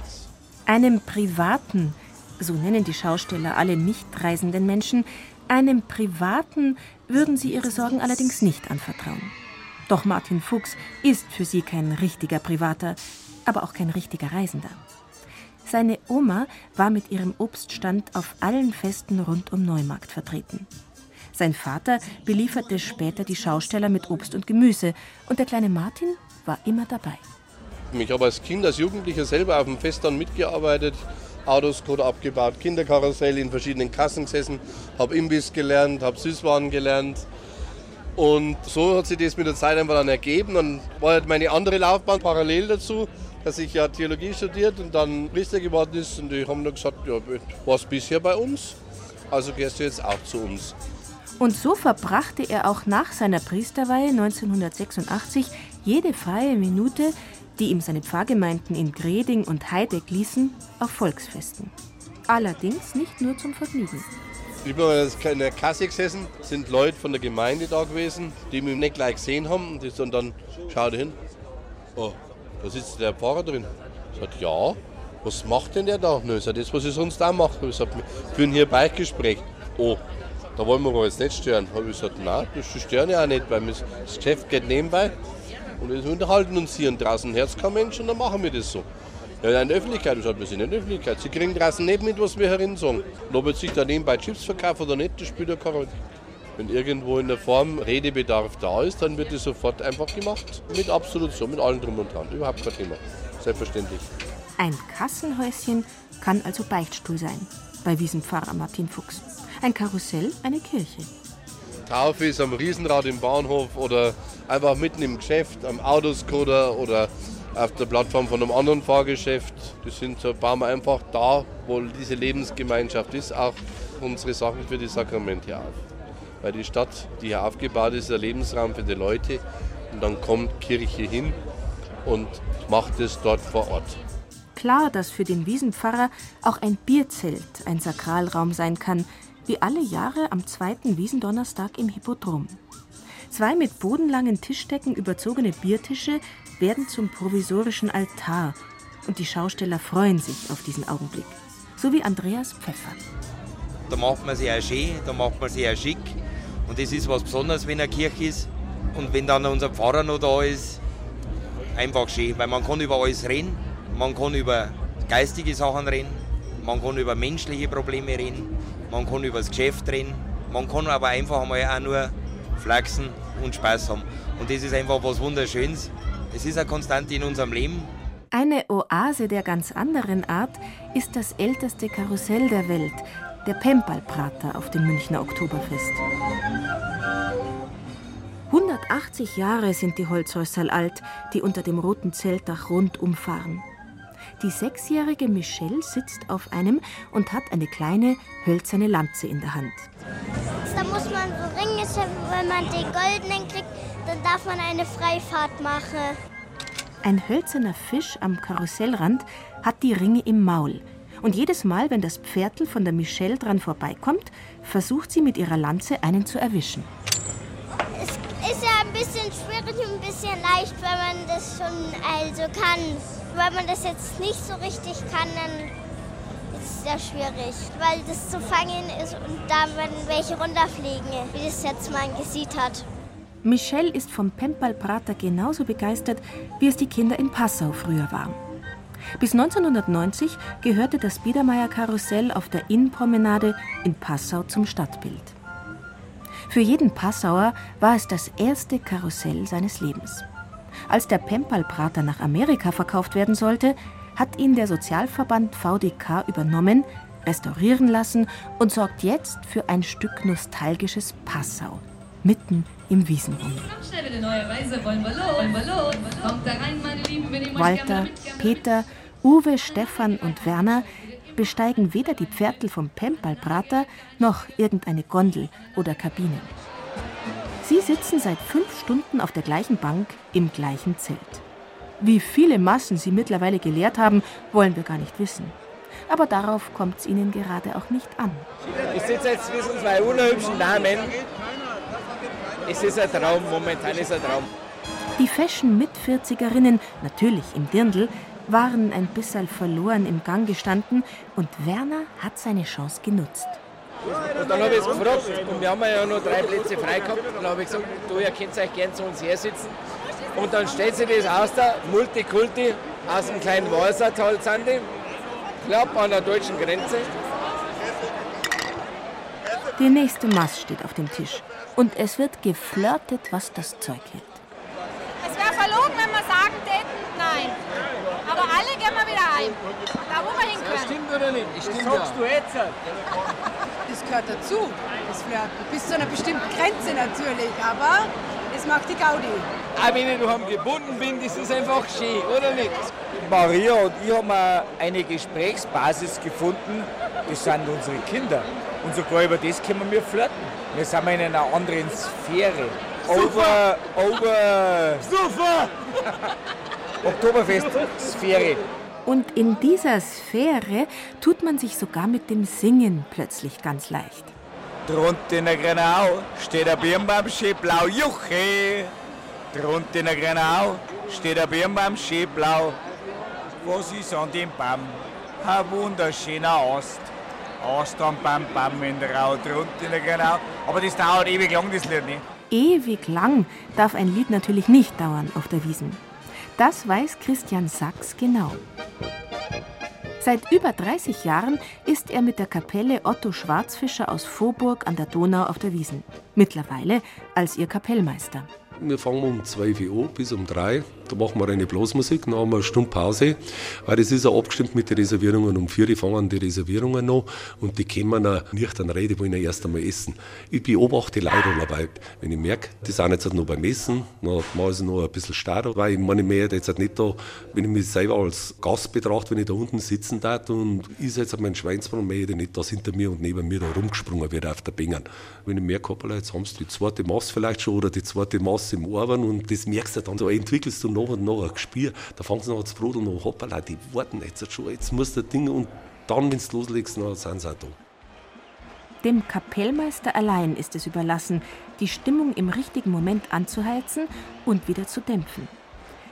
Einem privaten, so nennen die Schausteller alle nicht reisenden Menschen, einem privaten würden sie ihre Sorgen allerdings nicht anvertrauen. Doch Martin Fuchs ist für sie kein richtiger Privater, aber auch kein richtiger Reisender. Seine Oma war mit ihrem Obststand auf allen Festen rund um Neumarkt vertreten. Sein Vater belieferte später die Schausteller mit Obst und Gemüse und der kleine Martin war immer dabei. Ich habe als Kind, als Jugendlicher selber auf dem Fest dann mitgearbeitet, Autos Autos abgebaut, Kinderkarussell in verschiedenen Kassen gesessen, habe Imbiss gelernt, habe Süßwaren gelernt. Und so hat sich das mit der Zeit einfach dann ergeben. Dann war halt meine andere Laufbahn parallel dazu dass ich ja Theologie studiert und dann Priester geworden ist. Und die haben dann gesagt, ja, warst bisher bei uns, also gehst du jetzt auch zu uns. Und so verbrachte er auch nach seiner Priesterweihe 1986 jede freie Minute, die ihm seine Pfarrgemeinden in Greding und Heideck ließen, auf Volksfesten. Allerdings nicht nur zum Vergnügen. Ich bin in der Kasse gesessen, sind Leute von der Gemeinde da gewesen, die mich nicht gleich gesehen haben. Die sind dann, schau hin, oh, da sitzt der Pfarrer drin. Sagt, ja, was macht denn der da? Nö, sagt, das, was ich sonst auch mache. Ich sag, wir führen hier Beichtgespräch. Oh, da wollen wir aber jetzt nicht stören. Ich gesagt, nein, das stören ja auch nicht, weil das Geschäft geht nebenbei. Und wir unterhalten uns hier und draußen Herz kein Mensch und dann machen wir das so. Ja, in der Öffentlichkeit, ich sage, wir sind in der Öffentlichkeit. Sie kriegen draußen nicht mit, was wir herin sagen. Ob jetzt sich da nebenbei Chips verkaufen oder nicht, das spielt ja keine Rolle. Wenn irgendwo in der Form Redebedarf da ist, dann wird es sofort einfach gemacht. Mit Absolution, mit allem drum und dran. Überhaupt kein Thema. Selbstverständlich. Ein Kassenhäuschen kann also Beichtstuhl sein, bei Wiesenpfarrer Martin Fuchs. Ein Karussell, eine Kirche. Taufe ist am Riesenrad im Bahnhof oder einfach mitten im Geschäft, am Autoscoder oder auf der Plattform von einem anderen Fahrgeschäft. Das sind so, bauen wir einfach da, wo diese Lebensgemeinschaft ist, auch unsere Sachen für die Sakramente auf weil die Stadt, die hier aufgebaut ist, ist ein Lebensraum für die Leute. Und dann kommt Kirche hin und macht es dort vor Ort. Klar, dass für den Wiesenpfarrer auch ein Bierzelt ein Sakralraum sein kann, wie alle Jahre am zweiten Wiesendonnerstag im Hippodrom. Zwei mit bodenlangen Tischdecken überzogene Biertische werden zum provisorischen Altar und die Schausteller freuen sich auf diesen Augenblick. So wie Andreas Pfeffer. Da macht man sich auch schön, da macht man sich auch schick. Und das ist was Besonderes, wenn eine Kirche ist. Und wenn dann unser Pfarrer noch da ist, einfach schön. Weil man kann über alles reden. Man kann über geistige Sachen reden. Man kann über menschliche Probleme reden. Man kann über das Geschäft reden. Man kann aber einfach einmal auch nur flachsen und Spaß haben. Und das ist einfach was Wunderschönes. Es ist eine Konstante in unserem Leben. Eine Oase der ganz anderen Art ist das älteste Karussell der Welt, der Pempalprater auf dem Münchner Oktoberfest. 180 Jahre sind die Holzhäuser alt, die unter dem roten Zeltdach rundum fahren. Die sechsjährige Michelle sitzt auf einem und hat eine kleine hölzerne Lanze in der Hand. Da muss man so Ringe, wenn man den goldenen kriegt, dann darf man eine Freifahrt machen. Ein hölzerner Fisch am Karussellrand hat die Ringe im Maul Und jedes Mal, wenn das Pferdl von der Michelle dran vorbeikommt, versucht sie mit ihrer Lanze einen zu erwischen. Es ist ja ein bisschen schwierig und ein bisschen leicht, wenn man das schon also kann. Wenn man das jetzt nicht so richtig kann, dann ist es sehr schwierig, weil das zu fangen ist und dann wenn welche runterfliegen, wie das jetzt mein gesieht hat. Michelle ist vom Pempalprater genauso begeistert, wie es die Kinder in Passau früher waren. Bis 1990 gehörte das Biedermeier-Karussell auf der Innenpromenade in Passau zum Stadtbild. Für jeden Passauer war es das erste Karussell seines Lebens. Als der Pempalprater nach Amerika verkauft werden sollte, hat ihn der Sozialverband VDK übernommen, restaurieren lassen und sorgt jetzt für ein Stück nostalgisches Passau, mitten im Wiesenrund. Walter, Peter, Uwe, Stefan und Werner besteigen weder die Pferdl vom Pempalprater noch irgendeine Gondel oder Kabine. Sie sitzen seit fünf Stunden auf der gleichen Bank im gleichen Zelt. Wie viele Massen sie mittlerweile geleert haben, wollen wir gar nicht wissen. Aber darauf kommt es ihnen gerade auch nicht an. Ich sitze jetzt zwischen zwei unerhübschen Damen. Es ist ein Traum, momentan ist ein Traum. Die Fashion-Mit-40erinnen, natürlich im Dirndl, waren ein bisschen verloren im Gang gestanden und Werner hat seine Chance genutzt. Und dann habe ich es gefragt und wir haben ja noch drei Plätze frei gehabt. Dann habe ich gesagt, du, ihr könnt euch gerne zu uns her sitzen. Und dann stellt sich das aus, da Multikulti aus dem kleinen Walsertal die, knapp an der deutschen Grenze. Der nächste Maß steht auf dem Tisch und es wird geflirtet, was das Zeug hält. Es wäre verlogen, wenn wir sagen täten, nein. Aber alle gehen wir wieder heim. Da, wo wir hinkommen. Das stimmt oder nicht? Das stimmt sagst du jetzt. Das gehört dazu, das Flirten. Bis zu einer bestimmten Grenze natürlich, aber das macht die Gaudi. Auch wenn ich daheim gebunden bin, das ist einfach schön, oder nicht? Maria und ich haben eine Gesprächsbasis gefunden, das sind unsere Kinder. Und sogar über das können wir flirten. Wir sind in einer anderen Sphäre. Over, over. Super! Oktoberfest-Sphäre. Und in dieser Sphäre tut man sich sogar mit dem Singen plötzlich ganz leicht. Drunter in der Grenau steht der Birnbaum blau, Juche. Drunter in der Grenau steht der Birnbaum blau. Was ist an dem Baum? Ein wunderschöner Ast. Ast am Bam Bam in der Rau, drunter in der Grenau. Aber das dauert ewig lang, das Lied nicht. Ewig lang darf ein Lied natürlich nicht dauern auf der Wiesen. Das weiß Christian Sachs genau. Seit über 30 Jahren ist er mit der Kapelle Otto Schwarzfischer aus Vorburg an der Donau auf der Wiesen. Mittlerweile als ihr Kapellmeister. Wir fangen um 12 Uhr bis um 3 Da machen wir eine Blasmusik, dann haben wir eine Stunde Pause, weil das ist auch abgestimmt mit den Reservierungen. Um 4 Uhr fangen die Reservierungen noch und die kommen nicht an Rede, wollen ja erst einmal essen. Ich beobachte Leute dabei. Wenn ich merke, die sind jetzt noch beim Essen, dann mache ich noch ein bisschen starr, weil ich meine, ich möchte jetzt nicht da, wenn ich mich selber als Gast betrachte, wenn ich da unten sitzen darf und ich jetzt mein Schweinsbrunn, möchte ich nicht, dass hinter mir und neben mir da rumgesprungen wird auf der Bängen. Wenn ich merke, jetzt haben sie die zweite Masse vielleicht schon oder die zweite Masse im Arbeiten und das merkst du dann, so entwickelst du und noch ein Gespür, da fangst du noch zu und hoppala, die warten jetzt schon, jetzt muss das Ding und dann, wenn du loslegst, dann sind sie auch da. Dem Kapellmeister allein ist es überlassen, die Stimmung im richtigen Moment anzuheizen und wieder zu dämpfen.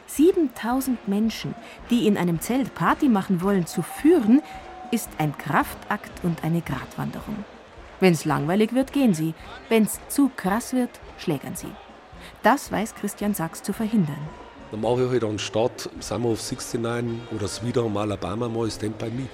7000 Menschen, die in einem Zelt Party machen wollen, zu führen, ist ein Kraftakt und eine Gratwanderung. Wenn's langweilig wird, gehen sie. Wenn's zu krass wird, schlägern sie. Das weiß Christian Sachs zu verhindern. Dann mache ich halt anstatt Summer of 69 oder Sweet Home Alabama mal Stand By Me.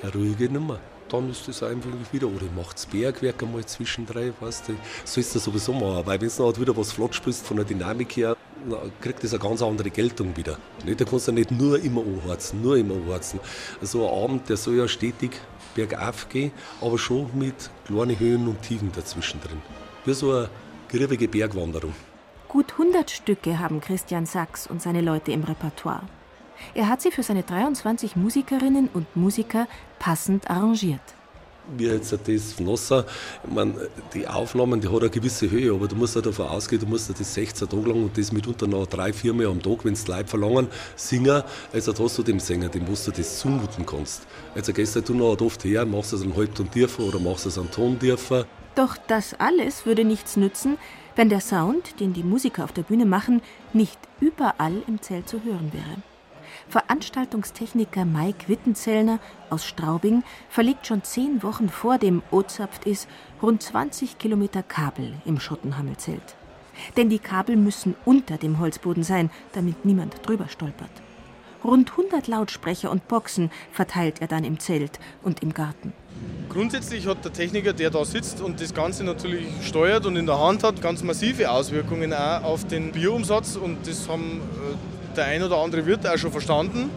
Eine ruhige Nummer. Dann ist das einfach wieder. Oder ich mache das Bergwerk einmal zwischendrin. Weißt du. So ist das sowieso machen. Weil wenn du halt wieder was flott spielst von der Dynamik her, dann kriegt das eine ganz andere Geltung wieder. Da kannst du nicht nur immer anheizen, nur immer anheizen. Also ein Abend, der soll ja stetig bergauf gehen, aber schon mit kleinen Höhen und Tiefen dazwischen drin. Wie so eine griffige Bergwanderung. Gut 100 Stücke haben Christian Sachs und seine Leute im Repertoire. Er hat sie für seine 23 Musikerinnen und Musiker passend arrangiert. wie jetzt das Wasser, ich meine, die Aufnahmen, die hat eine gewisse Höhe, aber du musst ja davon ausgehen, du musst ja das 16 Tage lang und das mitunter noch drei, vier Mal am Tag, wenn es Leib verlangen, singen, also hast du dem Sänger, dem was du das zumuten kannst. Also gehst du noch oft her, machst es einen Halbton tiefer oder machst es einen Ton tiefer. Doch das alles würde nichts nützen, wenn der Sound, den die Musiker auf der Bühne machen, nicht überall im Zelt zu hören wäre. Veranstaltungstechniker Mike Wittenzellner aus Straubing verlegt schon zehn Wochen vor dem Ozapft ist rund 20 Kilometer Kabel im Schottenhammelzelt. Denn die Kabel müssen unter dem Holzboden sein, damit niemand drüber stolpert. Rund 100 Lautsprecher und Boxen verteilt er dann im Zelt und im Garten. Grundsätzlich hat der Techniker, der da sitzt und das Ganze natürlich steuert und in der Hand hat, ganz massive Auswirkungen auch auf den Bierumsatz und das haben äh, der ein oder andere Wirt auch schon verstanden,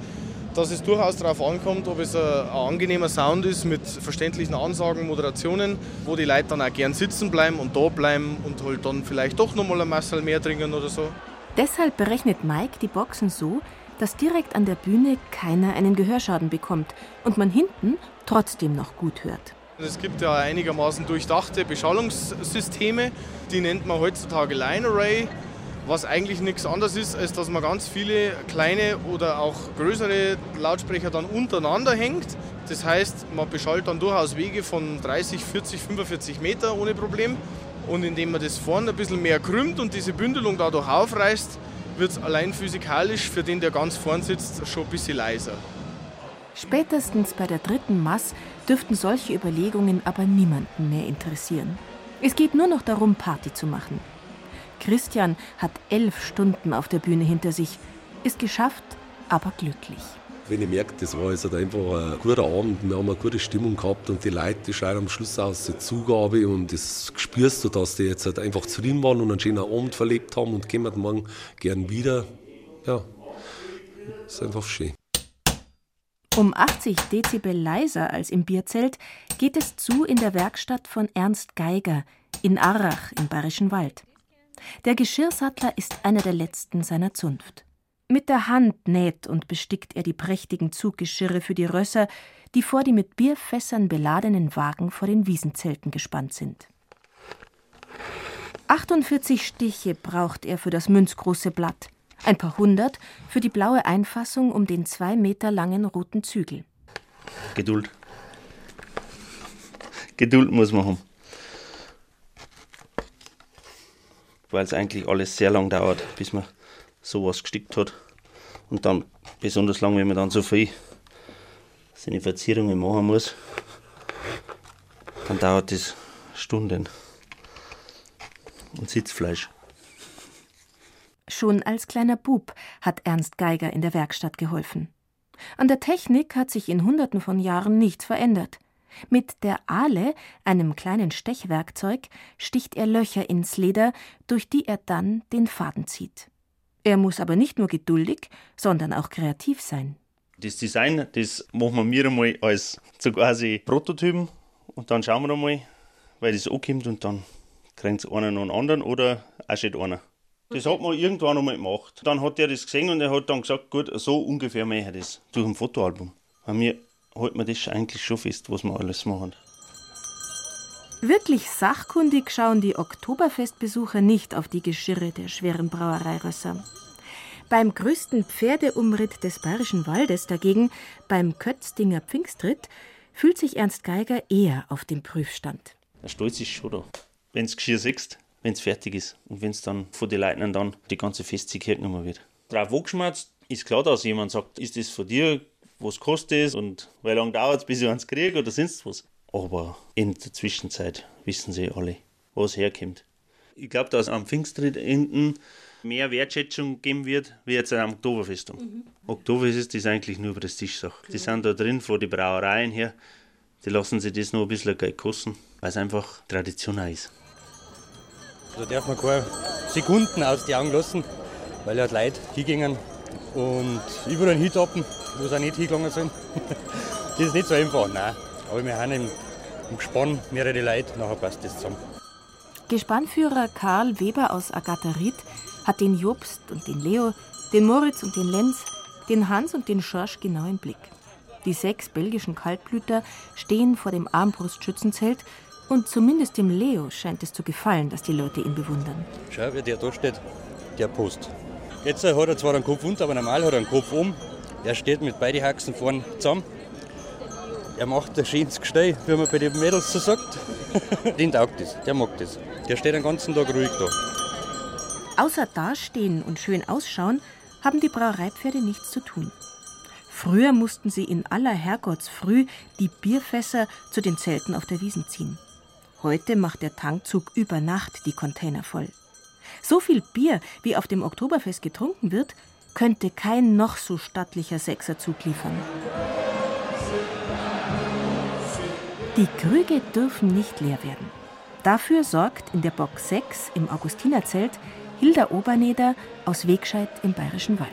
dass es durchaus darauf ankommt, ob es ein, ein, angenehmer Sound ist mit verständlichen Ansagen, Moderationen, wo die Leute dann auch gern sitzen bleiben und da bleiben und halt dann vielleicht doch nochmal ein Massal mehr trinken oder so. Deshalb berechnet Mike die Boxen so, dass direkt an der Bühne keiner einen Gehörschaden bekommt und man hinten trotzdem noch gut hört. Es gibt ja einigermaßen durchdachte Beschallungssysteme, die nennt man heutzutage Line Array was eigentlich nichts anderes ist, als dass man ganz viele kleine oder auch größere Lautsprecher dann untereinander hängt. Das heißt, man beschallt dann durchaus Wege von 30, 40, 45 Meter ohne Problem. Und indem man das vorne ein bisschen mehr krümmt und diese Bündelung dadurch aufreißt, wird es allein physikalisch für den, der ganz vorn sitzt, schon ein bisschen leiser. Spätestens bei der dritten Mass dürften solche Überlegungen aber niemanden mehr interessieren. Es geht nur noch darum, Party zu machen. Christian hat elf Stunden auf der Bühne hinter sich, ist geschafft, aber glücklich. Wenn ich merke, das war jetzt einfach ein guter Abend, wir haben eine gute Stimmung gehabt und die Leute die schreien am Schluss aus der Zugabe und das spürst du, dass die jetzt halt einfach zufrieden waren und einen schönen Abend verlebt haben und kommen morgen gern wieder. Ja, ist einfach schön. Um 80 Dezibel leiser als im Bierzelt geht es zu in der Werkstatt von Ernst Geiger in Arrach im Bayerischen Wald. Der Geschirrsattler ist einer der letzten seiner Zunft. Mit der Hand näht und bestickt er die prächtigen Zuggeschirre für die Rösser, die vor die mit Bierfässern beladenen Wagen vor den Wiesenzelten gespannt sind. 48 Stiche braucht er für das münzgroße Blatt, ein paar hundert für die blaue Einfassung um den zwei Meter langen roten Zügel. Geduld. Geduld muss man haben. weil es eigentlich alles sehr lang dauert, bis man sowas gestickt hat. Und dann besonders lang, wenn man dann so viel seine Verzierungen machen muss, dann dauert das Stunden. Und Sitzfleisch. Schon als kleiner Bub hat Ernst Geiger in der Werkstatt geholfen. An der Technik hat sich in Hunderten von Jahren nichts verändert. Mit der Ahle, einem kleinen Stechwerkzeug, sticht er Löcher ins Leder, durch die er dann den Faden zieht. Er muss aber nicht nur geduldig, sondern auch kreativ sein. Das Design, das machen wir einmal als so quasi Prototypen und dann schauen wir einmal, weil das ankommt und dann kriegt es einer noch einen anderen oder auch schon einer. Das hat man irgendwann einmal gemacht. Dann hat er das gesehen und er hat dann gesagt, gut, so ungefähr mache ich das durch ein Fotoalbum. Haben wir hält man das eigentlich schon fest, was wir alles machen. Wirklich sachkundig schauen die Oktoberfestbesucher nicht auf die Geschirre der schweren Brauereirösser. Beim größten Pferdeumritt des Bayerischen Waldes dagegen, beim Kötzdinger Pfingstritt, fühlt sich Ernst Geiger eher auf dem Prüfstand. Der Stolz ist schon da. Wenn das Geschirr siehst, wenn es fertig ist und wenn es dann von den Leuten dann die ganze Festigkeit genommen wird. Drauf angeschmerzt ist klar, dass jemand sagt, ist das von dir, was kostet es und wie lange dauert es, bis ich eins kriege oder sonst was. Aber in der Zwischenzeit wissen sie alle, was herkommt. Ich glaube, dass am Pfingstritt hinten mehr Wertschätzung geben wird, wie jetzt am Oktoberfest. Mhm. Oktoberfest ist eigentlich nur Prestigesache. Die sind da drin vor die Brauereien her, die lassen sich das noch ein bisschen Geld kosten, weil es einfach Tradition ist. Da darf man keine Sekunden aus die Augen lassen, weil ja die Leute hingehen und überall hintappen wo sie auch nicht hingegangen sind. das ist nicht so einfach, nein. Aber wir haben im, im Gespann mehrere Leute, nachher passt das zusammen. Gespannführer Karl Weber aus Agatharit hat den Jobst und den Leo, den Moritz und den Lenz, den Hans und den Schorsch genau im Blick. Die sechs belgischen Kaltblüter stehen vor dem Armbrustschützenzelt und zumindest dem Leo scheint es zu gefallen, dass die Leute ihn bewundern. Schau, wie der da steht, der Post. Jetzt hat er zwar einen Kopf unten, aber normal hat er einen Kopf oben. Er steht mit beiden Haxen vorne zusammen. Er macht ein schönes Gestell, wie man bei den Mädels so sagt. Den taugt das, der mag das. Der steht den ganzen Tag ruhig da. Außer dastehen und schön ausschauen, haben die Brauereipferde nichts zu tun. Früher mussten sie in aller Herrgottsfrüh die Bierfässer zu den Zelten auf der Wiesen ziehen. Heute macht der Tankzug über Nacht die Container voll. So viel Bier, wie auf dem Oktoberfest getrunken wird, könnte kein noch so stattlicher Sechserzug liefern. Die Krüge dürfen nicht leer werden. Dafür sorgt in der Box 6 im Augustinerzelt Hilda Oberneder aus Wegscheid im Bayerischen Wald.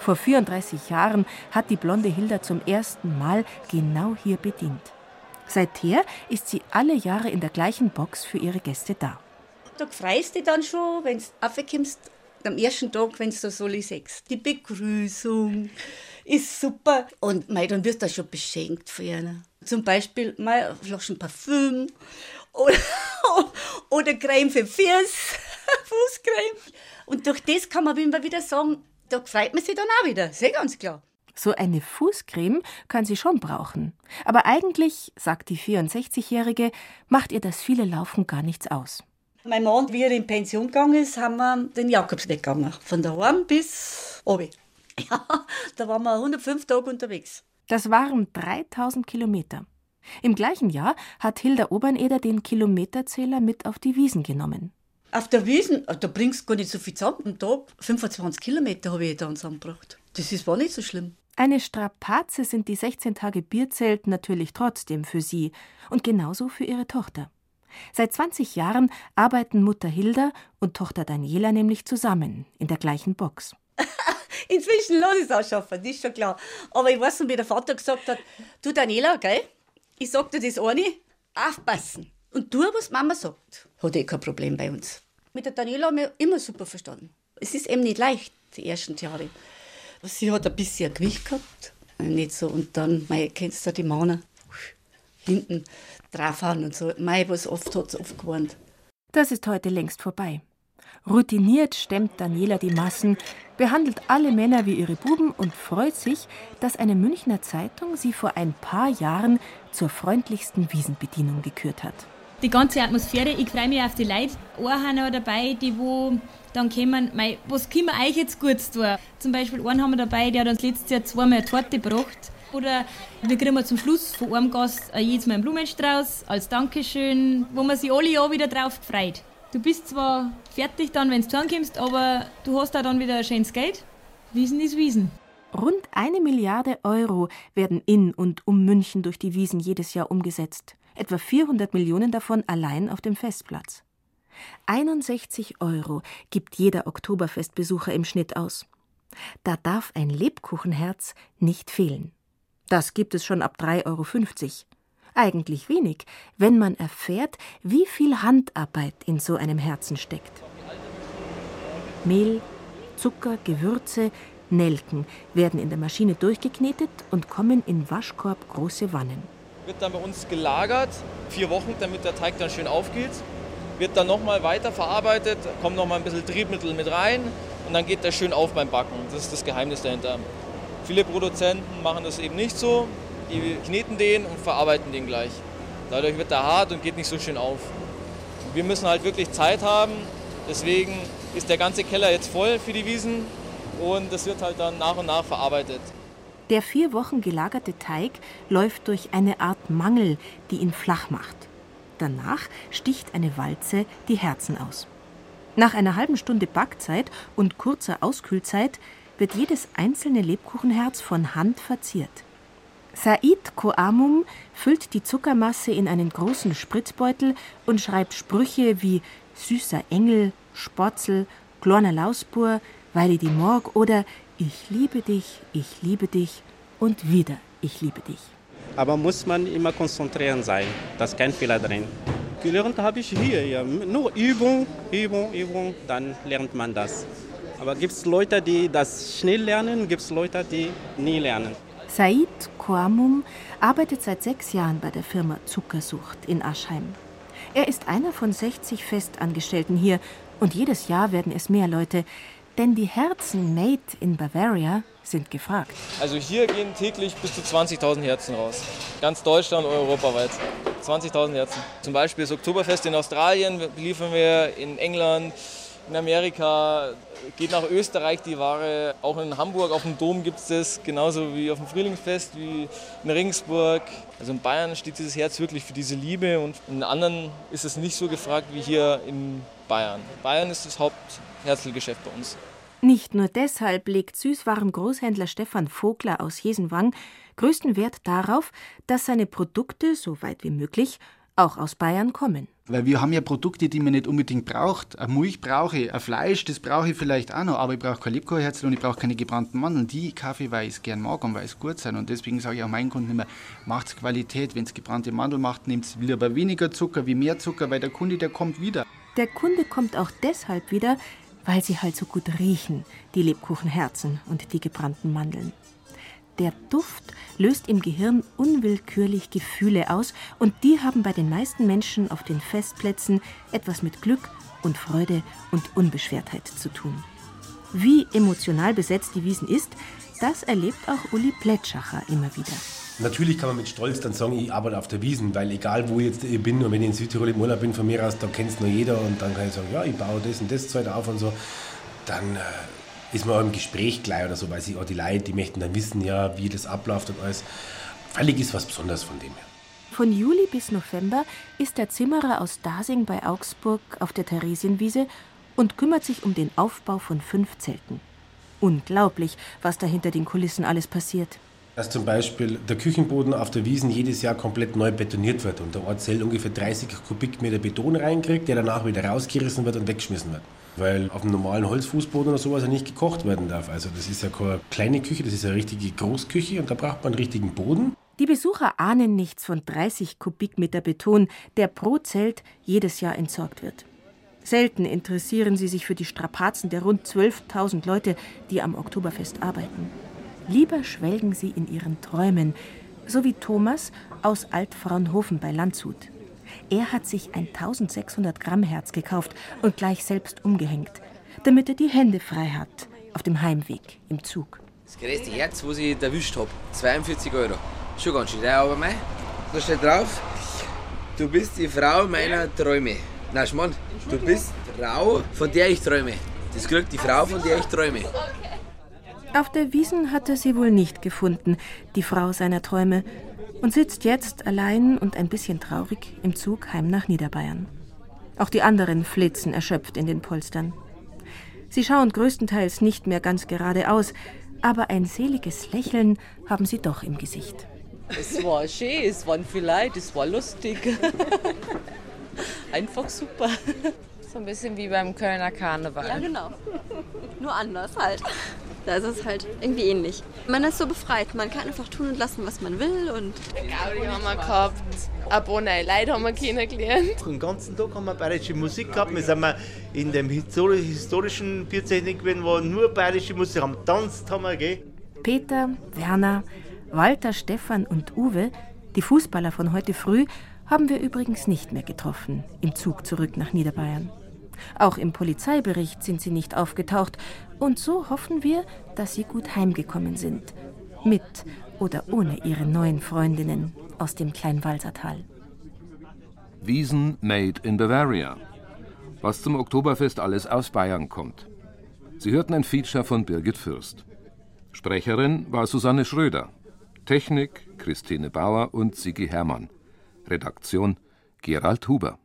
Vor 34 Jahren hat die blonde Hilda zum ersten Mal genau hier bedient. Seither ist sie alle Jahre in der gleichen Box für ihre Gäste da. Du freust dich dann schon, wenn du aufkommst, am ersten Tag, wenn du so Soli siehst. Die Begrüßung ist super. Und mei, dann wirst du schon beschenkt von ihnen. Zum Beispiel mal Flaschen Parfüm oder, oder Creme für Füße, Fußcreme. Und durch das kann man immer wieder sagen, da freut man sich dann auch wieder. Sehr ganz klar. So eine Fußcreme kann sie schon brauchen. Aber eigentlich, sagt die 64-Jährige, macht ihr das viele Laufen gar nichts aus. Mein Mann, wie er in Pension gegangen ist, haben wir den Jakobsweg gegangen. Von daheim bis oben. Ja, da waren wir 105 Tage unterwegs. Das waren 3000 Kilometer. Im gleichen Jahr hat Hilda Oberneder den Kilometerzähler mit auf die Wiesen genommen. Auf der Wiesen, da bringst du gar nicht so viel zusammen am Tag. 25 Kilometer habe ich dann zusammengebracht. Das ist, war nicht so schlimm. Eine Strapaze sind die 16 Tage Bierzelt natürlich trotzdem für sie und genauso für ihre Tochter. Seit 20 Jahren arbeiten Mutter Hilda und Tochter Daniela nämlich zusammen in der gleichen Box. Inzwischen lasse ich es auch schaffen, das ist schon klar. Aber ich weiß noch, wie der Vater gesagt hat: Du Daniela, gell? Ich sag dir das eine, aufpassen. Und tu, was Mama sagt. Hat eh kein Problem bei uns. Mit der Daniela haben wir immer super verstanden. Es ist eben nicht leicht, die ersten Jahre. Sie hat ein bisschen Gewicht gehabt, nicht so. Und dann, mei, kennst du die Männer? Hinten draufhauen und so. Mei, was oft hat es oft gewarnt. Das ist heute längst vorbei. Routiniert stemmt Daniela die Massen, behandelt alle Männer wie ihre Buben und freut sich, dass eine Münchner Zeitung sie vor ein paar Jahren zur freundlichsten Wiesenbedienung gekürt hat. Die ganze Atmosphäre, ich freue mich auf die Leute. Einen haben dabei, die wo dann kommen, mei, was können wir euch jetzt gut tun? Zum Beispiel einen haben wir dabei, der hat uns letztes Jahr zweimal eine Torte gebracht. Oder wir kriegen zum Schluss von einem Gast jedes Mal einen Blumenstrauß als Dankeschön, wo man sich alle Jahr wieder drauf freut. Du bist zwar fertig dann, wenn du heimkommst, aber du hast auch dann wieder ein schönes Geld. Wiesen ist Wiesen. Rund eine Milliarde Euro werden in und um München durch die Wiesen jedes Jahr umgesetzt. Etwa 400 Millionen davon allein auf dem Festplatz. 61 Euro gibt jeder Oktoberfestbesucher im Schnitt aus. Da darf ein Lebkuchenherz nicht fehlen. Das gibt es schon ab 3,50 Euro. Eigentlich wenig, wenn man erfährt, wie viel Handarbeit in so einem Herzen steckt. Mehl, Zucker, Gewürze, Nelken werden in der Maschine durchgeknetet und kommen in Waschkorb große Wannen. Wird dann bei uns gelagert, vier Wochen, damit der Teig dann schön aufgeht. Wird dann nochmal weiter verarbeitet, kommt nochmal ein bisschen Triebmittel mit rein und dann geht der schön auf beim Backen. Das ist das Geheimnis dahinter. Viele Produzenten machen das eben nicht so. Die kneten den und verarbeiten den gleich. Dadurch wird er hart und geht nicht so schön auf. Wir müssen halt wirklich Zeit haben. Deswegen ist der ganze Keller jetzt voll für die Wiesen und das wird halt dann nach und nach verarbeitet. Der vier Wochen gelagerte Teig läuft durch eine Art Mangel, die ihn flach macht. Danach sticht eine Walze die Herzen aus. Nach einer halben Stunde Backzeit und kurzer Auskühlzeit wird jedes einzelne Lebkuchenherz von Hand verziert. Said Koamum füllt die Zuckermasse in einen großen Spritzbeutel und schreibt Sprüche wie süßer Engel, Spotzel, kleiner Lausbur, weil ich die Morg oder ich liebe dich, ich liebe dich und wieder ich liebe dich. Aber muss man immer konzentrieren sein, da ist kein Fehler drin. Gelernt habe ich hier, ja. nur Übung, Übung, Übung, dann lernt man das. Aber gibt es Leute, die das schnell lernen, gibt es Leute, die nie lernen. Said Koamum arbeitet seit sechs Jahren bei der Firma Zuckersucht in Aschheim. Er ist einer von 60 Festangestellten hier und jedes Jahr werden es mehr Leute, denn die Herzen made in Bavaria sind gefragt. Also hier gehen täglich bis zu 20.000 Herzen raus. Ganz Deutschland und europaweit. 20.000 Herzen. Zum Beispiel das Oktoberfest in Australien liefern wir, in England, in Amerika, geht nach Österreich die Ware. Auch in Hamburg auf dem Dom gibt es das, genauso wie auf dem Frühlingsfest, wie in Regensburg. Also in Bayern steht dieses Herz wirklich für diese Liebe und in anderen ist es nicht so gefragt wie hier in Bayern. Bayern ist das Hauptherzlgeschäft bei uns. Nicht nur deshalb legt Süßwaren-Großhändler Stefan Vogler aus Jesenwang größten Wert darauf, dass seine Produkte, so weit wie möglich, auch aus Bayern kommen. Weil wir haben ja Produkte, die man nicht unbedingt braucht. Eine Milch brauche ich, ein Fleisch, das brauche ich vielleicht auch noch, aber ich brauche kein Lebkuchenherzel und ich brauche keine gebrannten Mandeln. Die Kaffee, weil ich es gern mag und weil es gut sind. Und deswegen sage ich auch meinen Kunden immer, macht Qualität. Wenn es gebrannte Mandeln macht, nehmt lieber weniger Zucker wie mehr Zucker, weil der Kunde, der kommt wieder. Der Kunde kommt auch deshalb wieder, weil sie halt so gut riechen, die Lebkuchenherzen und die gebrannten Mandeln. Der Duft löst im Gehirn unwillkürlich Gefühle aus und die haben bei den meisten Menschen auf den Festplätzen etwas mit Glück und Freude und Unbeschwertheit zu tun. Wie emotional besetzt die Wiesen ist, das erlebt auch Uli Plätschacher immer wieder. Natürlich kann man mit Stolz dann sagen, ich arbeite auf der Wiesen, weil egal wo ich jetzt bin und wenn ich in Südtirol im Urlaub bin, von mir aus, da kennt es nur jeder und dann kann ich sagen, ja, ich baue das und das Zeug auf und so. Dann äh, ist man auch im Gespräch gleich oder so, weil sie auch die Leute, die möchten dann wissen, ja, wie das abläuft und alles. Völlig ist was Besonderes von dem her. Von Juli bis November ist der Zimmerer aus Dasing bei Augsburg auf der Theresienwiese und kümmert sich um den Aufbau von fünf Zelten. Unglaublich, was da hinter den Kulissen alles passiert. Dass zum Beispiel der Küchenboden auf der Wiesen jedes Jahr komplett neu betoniert wird und der Ort Zell ungefähr 30 Kubikmeter Beton reinkriegt, der danach wieder rausgerissen wird und weggeschmissen wird. Weil auf dem normalen Holzfußboden oder sowas ja nicht gekocht werden darf. Also das ist ja keine kleine Küche, das ist eine richtige Großküche und da braucht man einen richtigen Boden. Die Besucher ahnen nichts von 30 Kubikmeter Beton, der pro Zelt jedes Jahr entsorgt wird. Selten interessieren sie sich für die Strapazen der rund 12.000 Leute, die am Oktoberfest arbeiten. Lieber schwelgen sie in ihren Träumen, so wie Thomas aus Altfraunhofen bei Landshut. Er hat sich ein 1600 Gramm Herz gekauft und gleich selbst umgehängt, damit er die Hände frei hat auf dem Heimweg im Zug. Das größte Herz, was ich erwischt habe, 42 Euro. Schon ganz schön, aber mei. Da steht drauf, du bist die Frau meiner Träume. Na, Schmarrn, du bist Frau, von der ich träume. Das kriegt die Frau, von der ich träume. Auf der Wiesen hat er sie wohl nicht gefunden, die Frau seiner Träume, und sitzt jetzt allein und ein bisschen traurig im Zug heim nach Niederbayern. Auch die anderen flitzen erschöpft in den Polstern. Sie schauen größtenteils nicht mehr ganz geradeaus, aber ein seliges Lächeln haben sie doch im Gesicht. Es war schön, es waren viele Leute, es war lustig. Einfach super. So ein bisschen wie beim Kölner Karneval. Ja, genau. Nur anders halt. Da ist es halt irgendwie ähnlich. Man ist so befreit. Man kann einfach tun und lassen, was man will. Und Gaudi haben wir gehabt. Ein paar neue Leute haben wir kennengelernt. Den ganzen Tag haben wir bayerische Musik gehabt. Wir sind in dem historischen Bierzeichen gewesen, wo nur bayerische Musik haben. Tanzt haben wir, gell? Peter, Werner, Walter, Stefan und Uwe, die Fußballer von heute früh, haben wir übrigens nicht mehr getroffen im Zug zurück nach Niederbayern. Auch im Polizeibericht sind sie nicht aufgetaucht, und so hoffen wir, dass sie gut heimgekommen sind, mit oder ohne ihre neuen Freundinnen aus dem Kleinwalsertal. Wiesen made in Bavaria. Was zum Oktoberfest alles aus Bayern kommt. Sie hörten ein Feature von Birgit Fürst. Sprecherin war Susanne Schröder. Technik Christine Bauer und Sigi Hermann. Redaktion Gerald Huber.